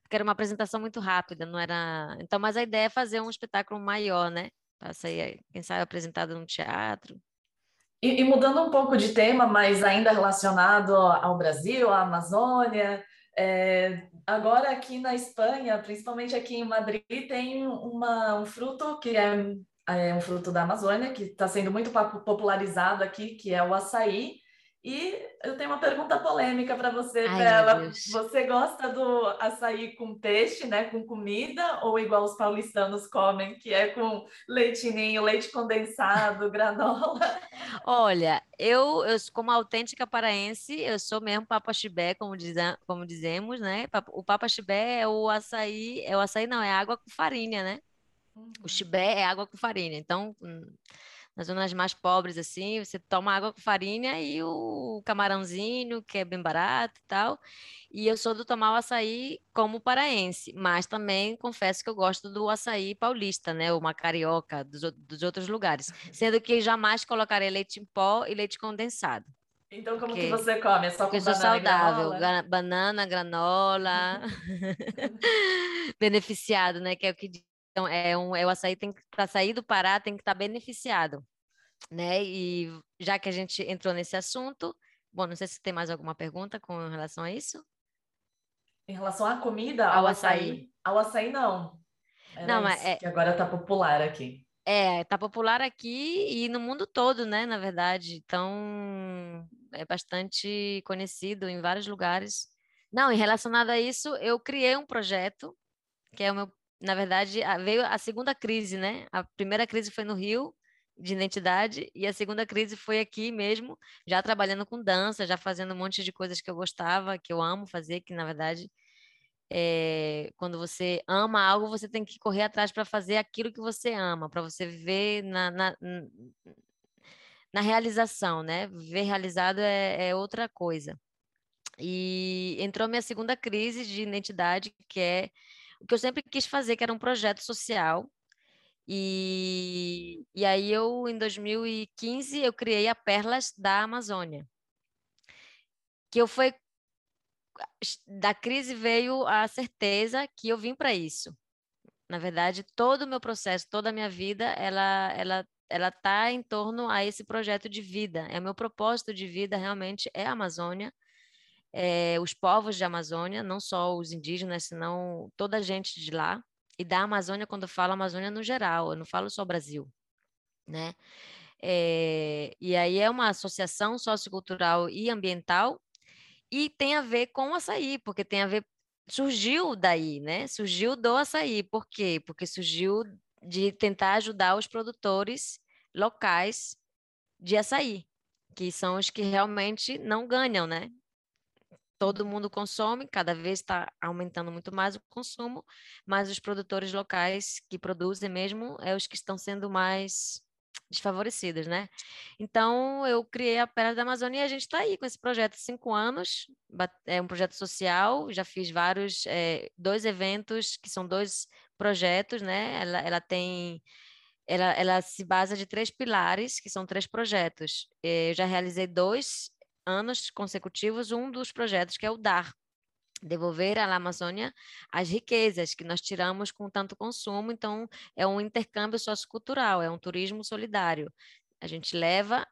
Porque era uma apresentação muito rápida, não era. Então, mas a ideia é fazer um espetáculo maior, né? Para sair, quem sabe, apresentado no teatro. E, e, mudando um pouco de tema, mas ainda relacionado ao Brasil, à Amazônia, é, agora aqui na Espanha, principalmente aqui em Madrid, tem uma, um fruto que é, é um fruto da Amazônia, que está sendo muito popularizado aqui, que é o açaí. E eu tenho uma pergunta polêmica para você, Bela. Você gosta do açaí com peixe, né, com comida, ou igual os paulistanos comem, que é com leitinho, leite condensado, granola? Olha, eu, eu como autêntica paraense, eu sou mesmo papa chibé, como, diz, como dizemos, né? O papa chibé é o açaí, é o açaí não, é água com farinha, né? Uhum. O chibé é água com farinha. Então, hum, nas zonas mais pobres, assim, você toma água com farinha e o camarãozinho, que é bem barato e tal. E eu sou do tomar o açaí como paraense, mas também confesso que eu gosto do açaí paulista, né? Uma carioca dos, dos outros lugares. Sendo que jamais colocarei leite em pó e leite condensado. Então, como porque, que você come? É só com banana saudável. Granola? Banana, granola. Beneficiado, né? Que é o que então, é, um, é o açaí tem para sair do Pará tem que estar tá beneficiado, né? E já que a gente entrou nesse assunto, bom, não sei se tem mais alguma pergunta com relação a isso. Em relação à comida, ao, ao açaí. açaí. Ao açaí, não. Era não, mas é... que agora está popular aqui. É, tá popular aqui e no mundo todo, né? Na verdade, então é bastante conhecido em vários lugares. Não, e relacionado a isso, eu criei um projeto que é o meu na verdade, veio a segunda crise, né? A primeira crise foi no Rio, de identidade, e a segunda crise foi aqui mesmo, já trabalhando com dança, já fazendo um monte de coisas que eu gostava, que eu amo fazer, que na verdade, é, quando você ama algo, você tem que correr atrás para fazer aquilo que você ama, para você viver na, na, na, realização, né? Viver realizado é, é outra coisa. E entrou minha segunda crise de identidade, que é o que eu sempre quis fazer, que era um projeto social. E, e aí eu, em 2015, eu criei a Perlas da Amazônia. Que eu foi da crise veio a certeza que eu vim para isso. Na verdade, todo o meu processo, toda a minha vida, ela ela ela está em torno a esse projeto de vida. É o meu propósito de vida realmente é a Amazônia é, os povos de Amazônia, não só os indígenas, senão toda a gente de lá. E da Amazônia, quando eu falo Amazônia no geral, eu não falo só Brasil, né? É, e aí é uma associação sociocultural e ambiental e tem a ver com o açaí, porque tem a ver, surgiu daí, né? Surgiu do açaí, por quê? Porque surgiu de tentar ajudar os produtores locais de açaí, que são os que realmente não ganham, né? Todo mundo consome, cada vez está aumentando muito mais o consumo, mas os produtores locais que produzem mesmo é os que estão sendo mais desfavorecidos, né? Então, eu criei a Pérola da Amazônia e a gente está aí com esse projeto há cinco anos, é um projeto social, já fiz vários, é, dois eventos, que são dois projetos, né? Ela, ela tem... Ela, ela se basa de três pilares, que são três projetos. Eh, eu já realizei dois anos consecutivos um dos projetos que é o DAR, devolver à Amazônia as riquezas que nós tiramos com tanto consumo. Então, é um intercâmbio sociocultural, é um turismo solidário. A gente leva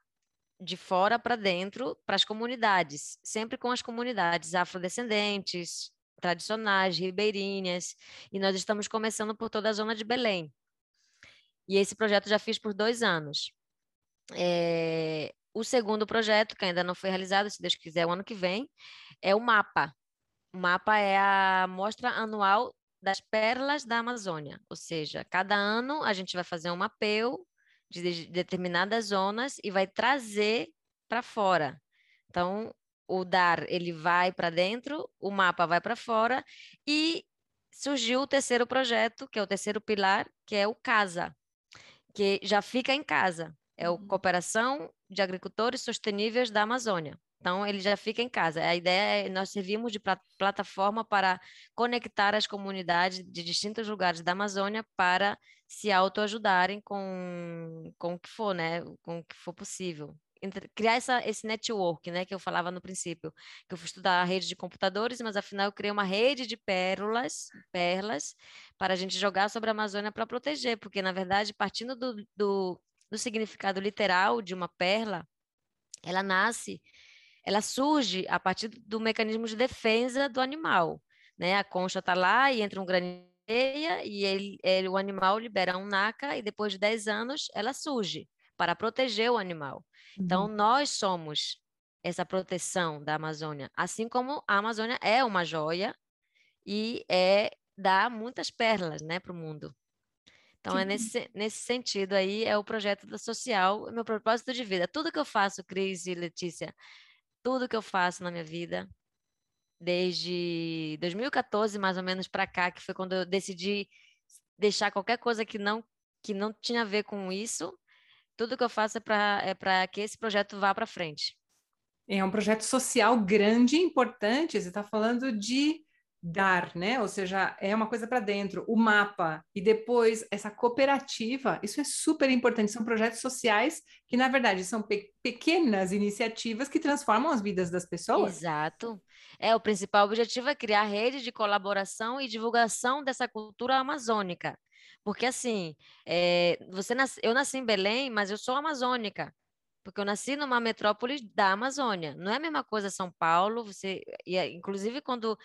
de fora para dentro para as comunidades, sempre com as comunidades afrodescendentes, tradicionais, ribeirinhas, e nós estamos começando por toda a zona de Belém. E esse projeto já fiz por dois anos. É, o segundo projeto, que ainda não foi realizado, se Deus quiser, o ano que vem, é o MAPA. O MAPA é a mostra anual das pérolas da Amazônia, ou seja, cada ano a gente vai fazer um mapeio de determinadas zonas e vai trazer para fora. Então, o dar ele vai para dentro, o mapa vai para fora e surgiu o terceiro projeto, que é o terceiro pilar, que é o CASA, que já fica em casa. É o uhum. Cooperação de Agricultores Sustentáveis da Amazônia. Então, ele já fica em casa. A ideia é nós servimos de plataforma para conectar as comunidades de distintos lugares da Amazônia para se autoajudarem com, com o que for, né? Com o que for possível. Criar essa, esse network, né? Que eu falava no princípio, que eu fui estudar a rede de computadores, mas afinal eu criei uma rede de pérolas, perlas, para a gente jogar sobre a Amazônia para proteger, porque na verdade, partindo do, do, do significado literal de uma perla, ela nasce ela surge a partir do mecanismo de defesa do animal. Né? A concha está lá e entra um graninho e ele, ele, o animal libera um naca e depois de 10 anos ela surge para proteger o animal. Então, uhum. Então, nós somos essa proteção da Amazônia, assim como a Amazônia é uma joia e é dá muitas pérolas né, para o mundo. Então, é nesse, nesse sentido aí, é o projeto da social, meu propósito de vida. Tudo que eu faço, Cris e Letícia, tudo que eu faço na minha vida, desde 2014 mais ou menos para cá, que foi quando eu decidi deixar qualquer coisa que não que não tinha a ver com isso, tudo que eu faço é para é para que esse projeto vá para frente. É um projeto social grande e importante. Você está falando de dar, né? Ou seja, é uma coisa para dentro, o mapa e depois essa cooperativa, isso é super importante. São projetos sociais que, na verdade, são pe pequenas iniciativas que transformam as vidas das pessoas. Exato. É, o principal objetivo é criar rede de colaboração e divulgação dessa cultura amazônica. Porque, assim, é, você nas... eu nasci em Belém, mas eu sou amazônica porque eu nasci numa metrópole da Amazônia. Não é a mesma coisa São Paulo, você, e, inclusive quando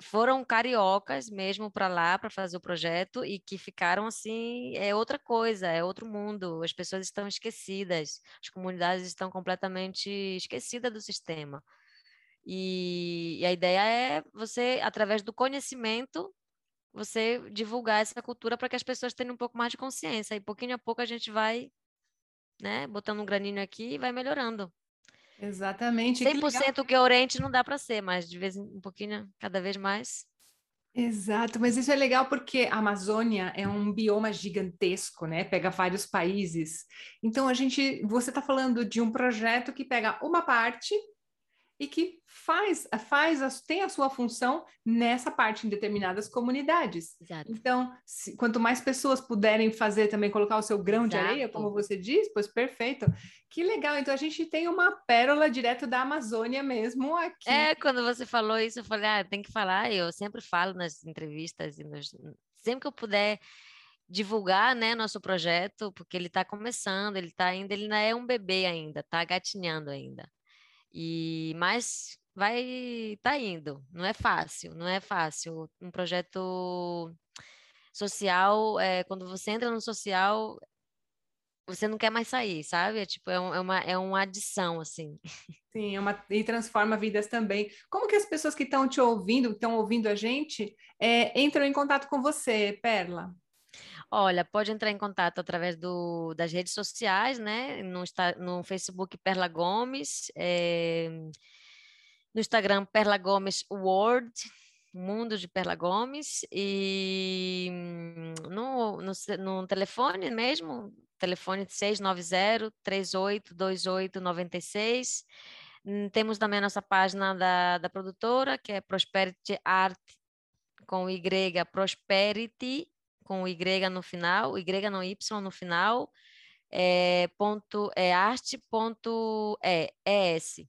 foram cariocas mesmo para lá para fazer o projeto e que ficaram assim, é outra coisa, é outro mundo. As pessoas estão esquecidas, as comunidades estão completamente esquecidas do sistema. E, e a ideia é você, através do conhecimento, você divulgar essa cultura para que as pessoas tenham um pouco mais de consciência. E pouquinho a pouco a gente vai, né, botando um graninho aqui e vai melhorando. Exatamente. 100% que, que é Oriente não dá para ser, mas de vez em um pouquinho, cada vez mais. Exato, mas isso é legal porque a Amazônia é um bioma gigantesco, né? Pega vários países. Então a gente, você está falando de um projeto que pega uma parte e que faz, faz tem a sua função nessa parte em determinadas comunidades. Exato. Então, se, quanto mais pessoas puderem fazer também, colocar o seu grão Exato. de areia, como você diz, pois perfeito. Que legal. Então, a gente tem uma pérola direto da Amazônia mesmo aqui. É, quando você falou isso, eu falei, ah, tem que falar. Eu sempre falo nas entrevistas e nos, sempre que eu puder divulgar né, nosso projeto, porque ele está começando, ele está ainda, ele ainda é um bebê ainda, está gatinhando ainda. E mas vai tá indo, não é fácil, não é fácil. Um projeto social, é, quando você entra no social, você não quer mais sair, sabe? É tipo, é, é, uma, é uma adição, assim. Sim, é uma, e transforma vidas também. Como que as pessoas que estão te ouvindo, estão ouvindo a gente, é, entram em contato com você, Perla? Olha, pode entrar em contato através do, das redes sociais, né? No, no Facebook Perla Gomes, é, no Instagram Perla Gomes World, Mundo de Perla Gomes, e no, no, no telefone mesmo, telefone 690-3828-96. Hum, temos também a nossa página da, da produtora, que é Prosperity Art com Y, Prosperity com Y no final, Y não Y no final, é, ponto, é arte ponto é, ES.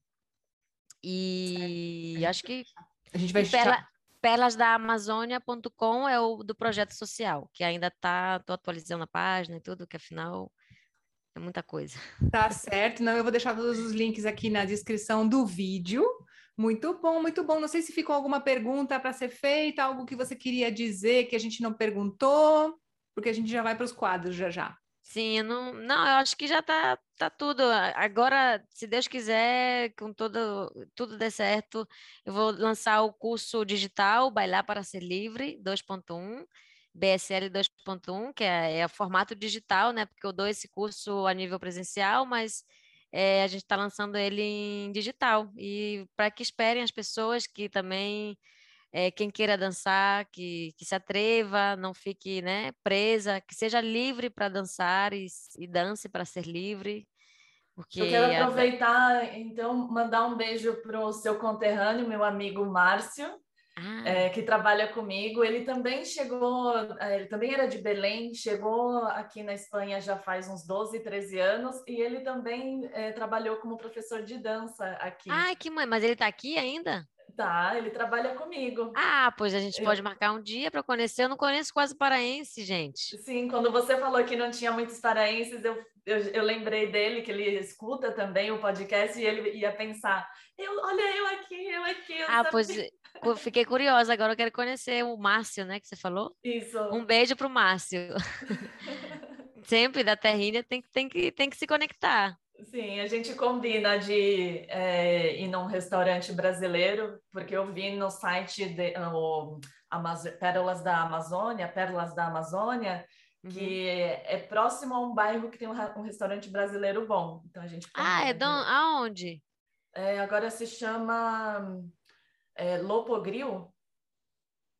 E certo. acho que a gente vai Pela, perlasdaamazônia.com é o do projeto social, que ainda está, tô atualizando a página e tudo, que afinal é muita coisa. Tá certo, não, eu vou deixar todos os links aqui na descrição do vídeo. Muito bom, muito bom. Não sei se ficou alguma pergunta para ser feita, algo que você queria dizer que a gente não perguntou, porque a gente já vai para os quadros já já. Sim, não, não, eu acho que já tá, tá tudo. Agora, se Deus quiser, com todo, tudo der certo, eu vou lançar o curso digital Bailar para Ser Livre 2.1, BSL 2.1, que é, é formato digital, né? Porque eu dou esse curso a nível presencial, mas é, a gente está lançando ele em digital. E para que esperem as pessoas que também, é, quem queira dançar, que, que se atreva, não fique né, presa, que seja livre para dançar e, e dance para ser livre. Porque Eu quero aproveitar, então, mandar um beijo para o seu conterrâneo, meu amigo Márcio, ah. é, que trabalha comigo. Ele também chegou, é, ele também era de Belém, chegou aqui na Espanha já faz uns 12, 13 anos, e ele também é, trabalhou como professor de dança aqui. Ai, que mãe, mas ele está aqui ainda? Tá, ele trabalha comigo. Ah, pois a gente pode marcar um dia para conhecer. Eu não conheço quase paraense, gente. Sim, quando você falou que não tinha muitos paraenses, eu, eu, eu, lembrei dele, que ele escuta também o podcast, e ele ia pensar: eu, olha, eu aqui, eu aqui. Eu ah, sabia. pois fiquei curiosa, agora eu quero conhecer o Márcio, né, que você falou? Isso. Um beijo para o Márcio. Sempre da Terrinha tem, tem, que, tem que se conectar. Sim, a gente combina de é, ir num restaurante brasileiro, porque eu vi no site de, no Pérolas da Amazônia, Pérolas da Amazônia, uhum. que é, é, próximo a um bairro que tem um, um restaurante brasileiro bom. Então a gente Ah, é don... aonde? É, agora se chama é, Lopogril.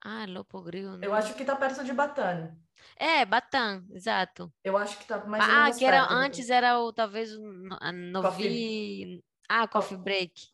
Ah, Lopogril. Eu acho que está perto de Batane. É, Batam, exato. Eu acho que tá mais Ah, que era, antes era o, talvez, o Novi... Coffee... Ah, Coffee Break.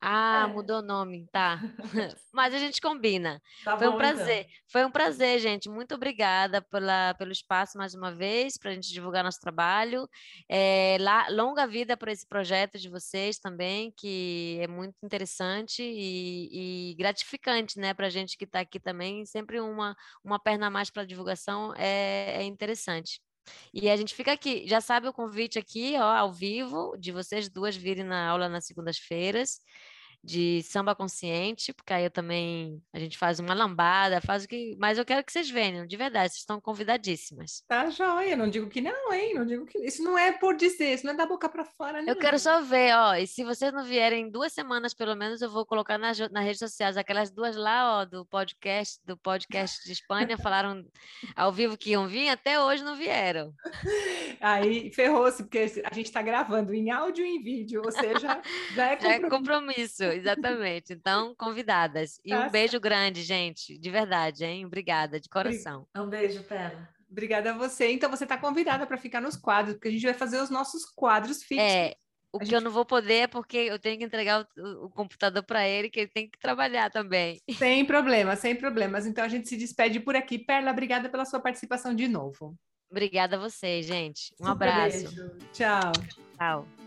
Ah, é. mudou o nome, tá. Mas a gente combina. Tá foi bom, um prazer. Então. Foi um prazer, gente. Muito obrigada pela, pelo espaço mais uma vez para a gente divulgar nosso trabalho. É, lá, longa vida para esse projeto de vocês também, que é muito interessante e, e gratificante, né, para a gente que está aqui também. Sempre uma, uma perna a mais para a divulgação é, é interessante. E a gente fica aqui, já sabe o convite aqui, ó, ao vivo, de vocês duas virem na aula nas segundas-feiras de samba consciente, porque aí eu também a gente faz uma lambada, faz o que, mas eu quero que vocês venham, de verdade, vocês estão convidadíssimas. Tá joia, não digo que não, hein? Não digo que isso não é por dizer, isso não é da boca para fora, Eu quero só ver, ó, e se vocês não vierem duas semanas pelo menos, eu vou colocar nas, nas redes sociais aquelas duas lá, ó, do podcast, do podcast de Espanha, falaram ao vivo que iam vir, até hoje não vieram. Aí ferrou-se, porque a gente está gravando em áudio e em vídeo, ou seja, já é compromisso. Já é compromisso exatamente. Então, convidadas. E um beijo grande, gente, de verdade, hein? Obrigada, de coração. Um beijo, Pera. Obrigada a você. Então, você está convidada para ficar nos quadros, porque a gente vai fazer os nossos quadros fixos. É, o a que gente... eu não vou poder é porque eu tenho que entregar o, o computador para ele, que ele tem que trabalhar também. Sem problemas, sem problemas. Então, a gente se despede por aqui. Perla, obrigada pela sua participação de novo. Obrigada a vocês, gente. Um Super abraço. Beijo. Tchau. Tchau.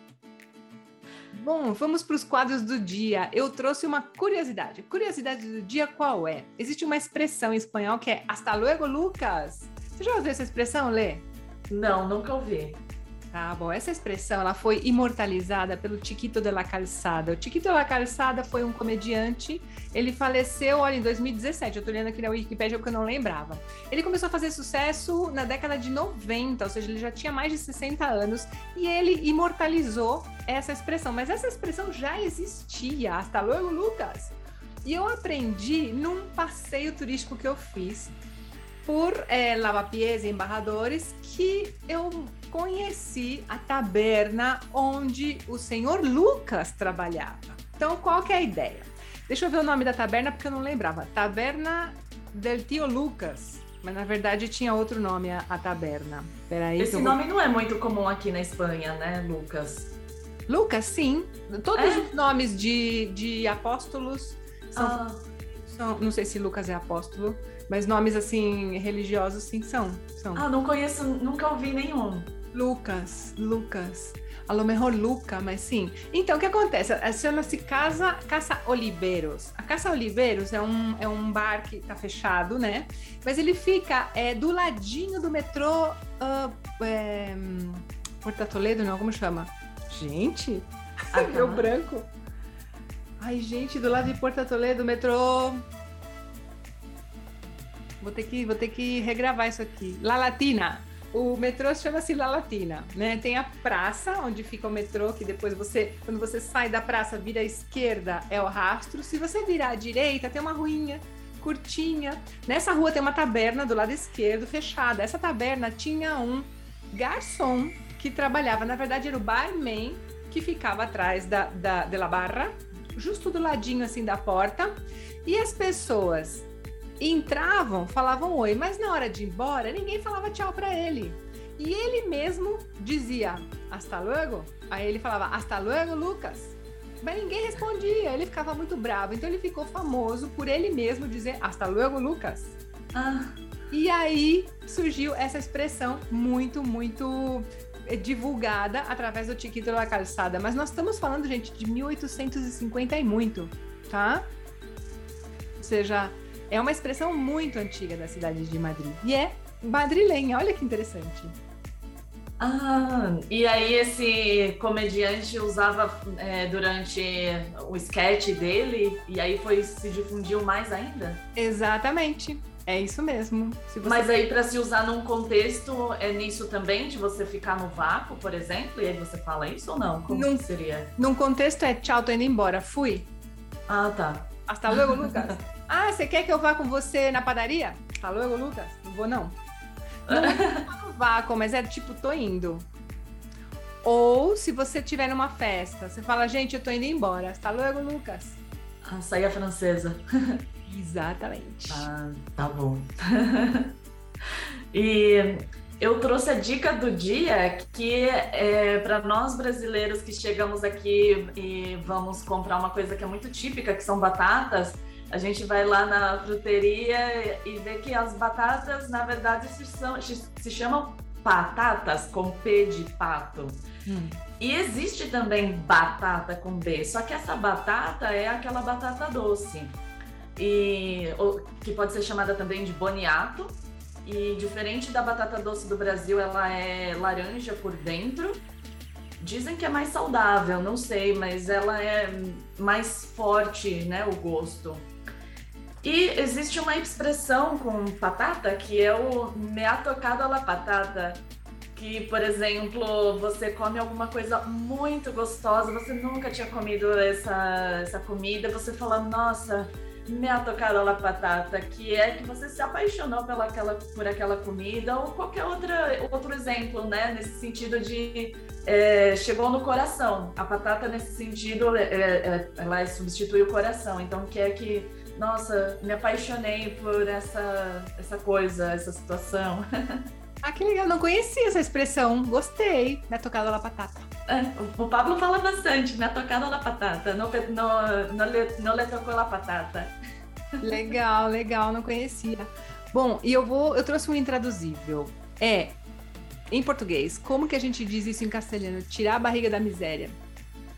Bom, vamos para os quadros do dia. Eu trouxe uma curiosidade. Curiosidade do dia qual é? Existe uma expressão em espanhol que é hasta luego, Lucas. Você já ouviu essa expressão, Lê? Não, nunca ouvi. Tá bom, essa expressão ela foi imortalizada pelo Chiquito de la Calçada. O Chiquito de la Calçada foi um comediante, ele faleceu, olha, em 2017, eu tô olhando aqui na Wikipedia porque eu não lembrava. Ele começou a fazer sucesso na década de 90, ou seja, ele já tinha mais de 60 anos, e ele imortalizou essa expressão. Mas essa expressão já existia, hasta luego, Lucas! E eu aprendi num passeio turístico que eu fiz por é, lavapiés e embarradores que eu conheci a taberna onde o senhor Lucas trabalhava. Então, qual que é a ideia? Deixa eu ver o nome da taberna porque eu não lembrava. Taberna del Tio Lucas. Mas na verdade tinha outro nome a, a taberna. Peraí, Esse nome não é muito comum aqui na Espanha, né, Lucas? Lucas, sim. Todos é? os nomes de, de apóstolos são, ah. são. Não sei se Lucas é apóstolo, mas nomes assim religiosos sim são. são. Ah, não conheço, nunca ouvi nenhum. Lucas, Lucas. A lo mejor Luca, mas sim. Então, o que acontece? Chama-se Casa, Casa Oliveiros. A Casa Oliveiros é um, é um bar que tá fechado, né? Mas ele fica é, do ladinho do metrô uh, é, Porta Toledo, não? Como chama? Gente, ah, meu branco. Ai, gente, do lado de Porta Toledo, metrô... Vou ter que, vou ter que regravar isso aqui. La Latina. O metrô chama-se La Latina, né? Tem a praça onde fica o metrô, que depois você, quando você sai da praça, vira à esquerda, é o rastro. Se você virar à direita, tem uma ruinha curtinha. Nessa rua tem uma taberna do lado esquerdo, fechada. Essa taberna tinha um garçom que trabalhava, na verdade era o barman que ficava atrás da, da, de la barra, justo do ladinho assim da porta. E as pessoas entravam, falavam oi, mas na hora de ir embora, ninguém falava tchau para ele. E ele mesmo dizia: hasta luego. Aí ele falava, hasta luego, Lucas. Mas ninguém respondia, ele ficava muito bravo. Então ele ficou famoso por ele mesmo dizer hasta luego, Lucas. Ah. E aí surgiu essa expressão muito, muito eh, divulgada através do Tiquito da Calçada. Mas nós estamos falando, gente, de 1850 e muito, tá? Ou seja, é uma expressão muito antiga da cidade de Madrid. E é madrilenha, olha que interessante. Ah, e aí esse comediante usava é, durante o sketch dele e aí foi se difundiu mais ainda? Exatamente. É isso mesmo. Mas aí para se usar num contexto é nisso também de você ficar no vácuo, por exemplo, e aí você fala isso ou não? Como num, seria? Num contexto é tchau, tô indo embora, fui. Ah, tá. Hasta luego, Lucas. ah, você quer que eu vá com você na padaria? Hasta luego, Lucas. Não vou não. Não, não vácuo, mas é tipo, tô indo. Ou se você estiver numa festa, você fala, gente, eu tô indo embora. Hasta luego, Lucas. Ah, saia francesa. Exatamente. Ah, tá bom. e eu trouxe a dica do dia que é para nós brasileiros que chegamos aqui e vamos comprar uma coisa que é muito típica, que são batatas. A gente vai lá na fruteria e vê que as batatas, na verdade, se, são, se chamam patatas com P de pato. Hum. E existe também batata com B, só que essa batata é aquela batata doce. E, que pode ser chamada também de boniato. E diferente da batata doce do Brasil, ela é laranja por dentro. Dizem que é mais saudável, não sei, mas ela é mais forte, né, o gosto. E existe uma expressão com batata que é o me ha la patata. Que, por exemplo, você come alguma coisa muito gostosa, você nunca tinha comido essa, essa comida, você fala, nossa, me ha tocado a la patata, que é que você se apaixonou pela aquela, por aquela comida, ou qualquer outra, outro exemplo, né? Nesse sentido de é, chegou no coração. A batata, nesse sentido, é, é, ela substitui o coração. Então, quer que nossa, me apaixonei por essa, essa coisa, essa situação. Ah, que legal, não conhecia essa expressão, gostei, me ha tocado la patata. É, o Pablo fala bastante, me ha tocado la patata, não, não, não, não le tocou la patata. Legal, legal, não conhecia. Bom, e eu vou, eu trouxe um intraduzível. É, em português, como que a gente diz isso em castelhano? Tirar a barriga da miséria.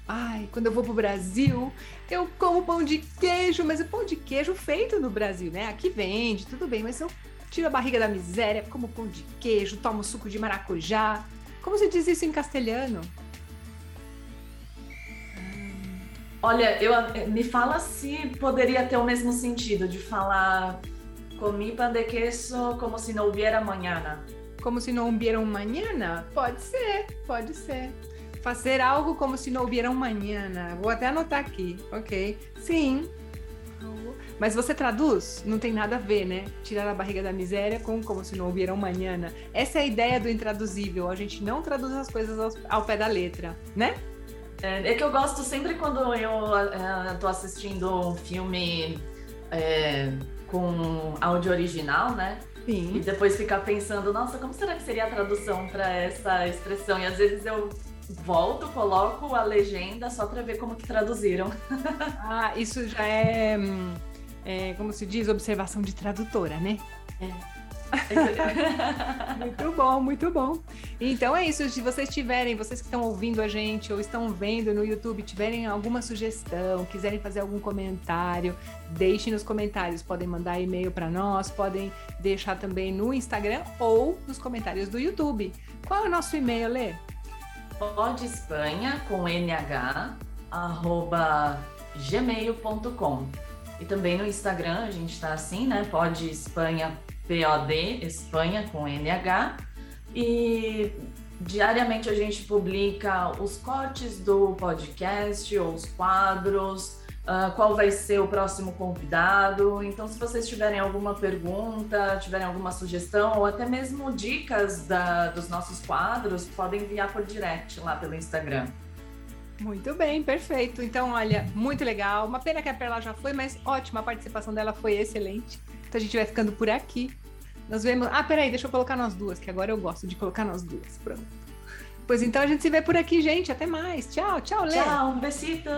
Ai, quando eu vou pro Brasil, eu como pão de queijo, mas o pão de queijo feito no Brasil, né? Aqui vende, tudo bem, mas eu tiro a barriga da miséria, como pão de queijo, tomo suco de maracujá. Como se diz isso em castelhano? Olha, eu, me fala se poderia ter o mesmo sentido de falar comi pão de queijo como se não houvesse amanhã. Como se não houvesse amanhã? Pode ser, pode ser. Fazer algo como se não houvesse amanhã. Vou até anotar aqui, ok? Sim. Mas você traduz? Não tem nada a ver, né? Tirar a barriga da miséria com como se não houvesse amanhã. Essa é a ideia do intraduzível. A gente não traduz as coisas ao, ao pé da letra, né? É, é, que eu gosto sempre quando eu é, assistindo um filme é, com áudio original, né? Sim. E depois ficar pensando, nossa, como será que seria a tradução para essa expressão? E às vezes eu volto, coloco a legenda só para ver como que traduziram. ah, isso já é, é, como se diz, observação de tradutora, né? É. muito bom, muito bom. Então é isso. Se vocês tiverem, vocês que estão ouvindo a gente ou estão vendo no YouTube, tiverem alguma sugestão, quiserem fazer algum comentário, deixem nos comentários. Podem mandar e-mail para nós, podem deixar também no Instagram ou nos comentários do YouTube. Qual é o nosso e-mail, Lê? Pode Espanha com nh arroba gmail.com e também no Instagram a gente está assim, né? Pode Espanha POD Espanha com NH e diariamente a gente publica os cortes do podcast ou os quadros, uh, qual vai ser o próximo convidado. Então, se vocês tiverem alguma pergunta, tiverem alguma sugestão ou até mesmo dicas da, dos nossos quadros, podem enviar por direct lá pelo Instagram. Muito bem, perfeito. Então, olha, muito legal. Uma pena que a Perla já foi, mas ótima, a participação dela foi excelente. Então a gente vai ficando por aqui. Nós vemos. Ah, peraí, deixa eu colocar nós duas, que agora eu gosto de colocar nós duas. Pronto. Pois então a gente se vê por aqui, gente. Até mais. Tchau, tchau, Lê. Tchau, um besito.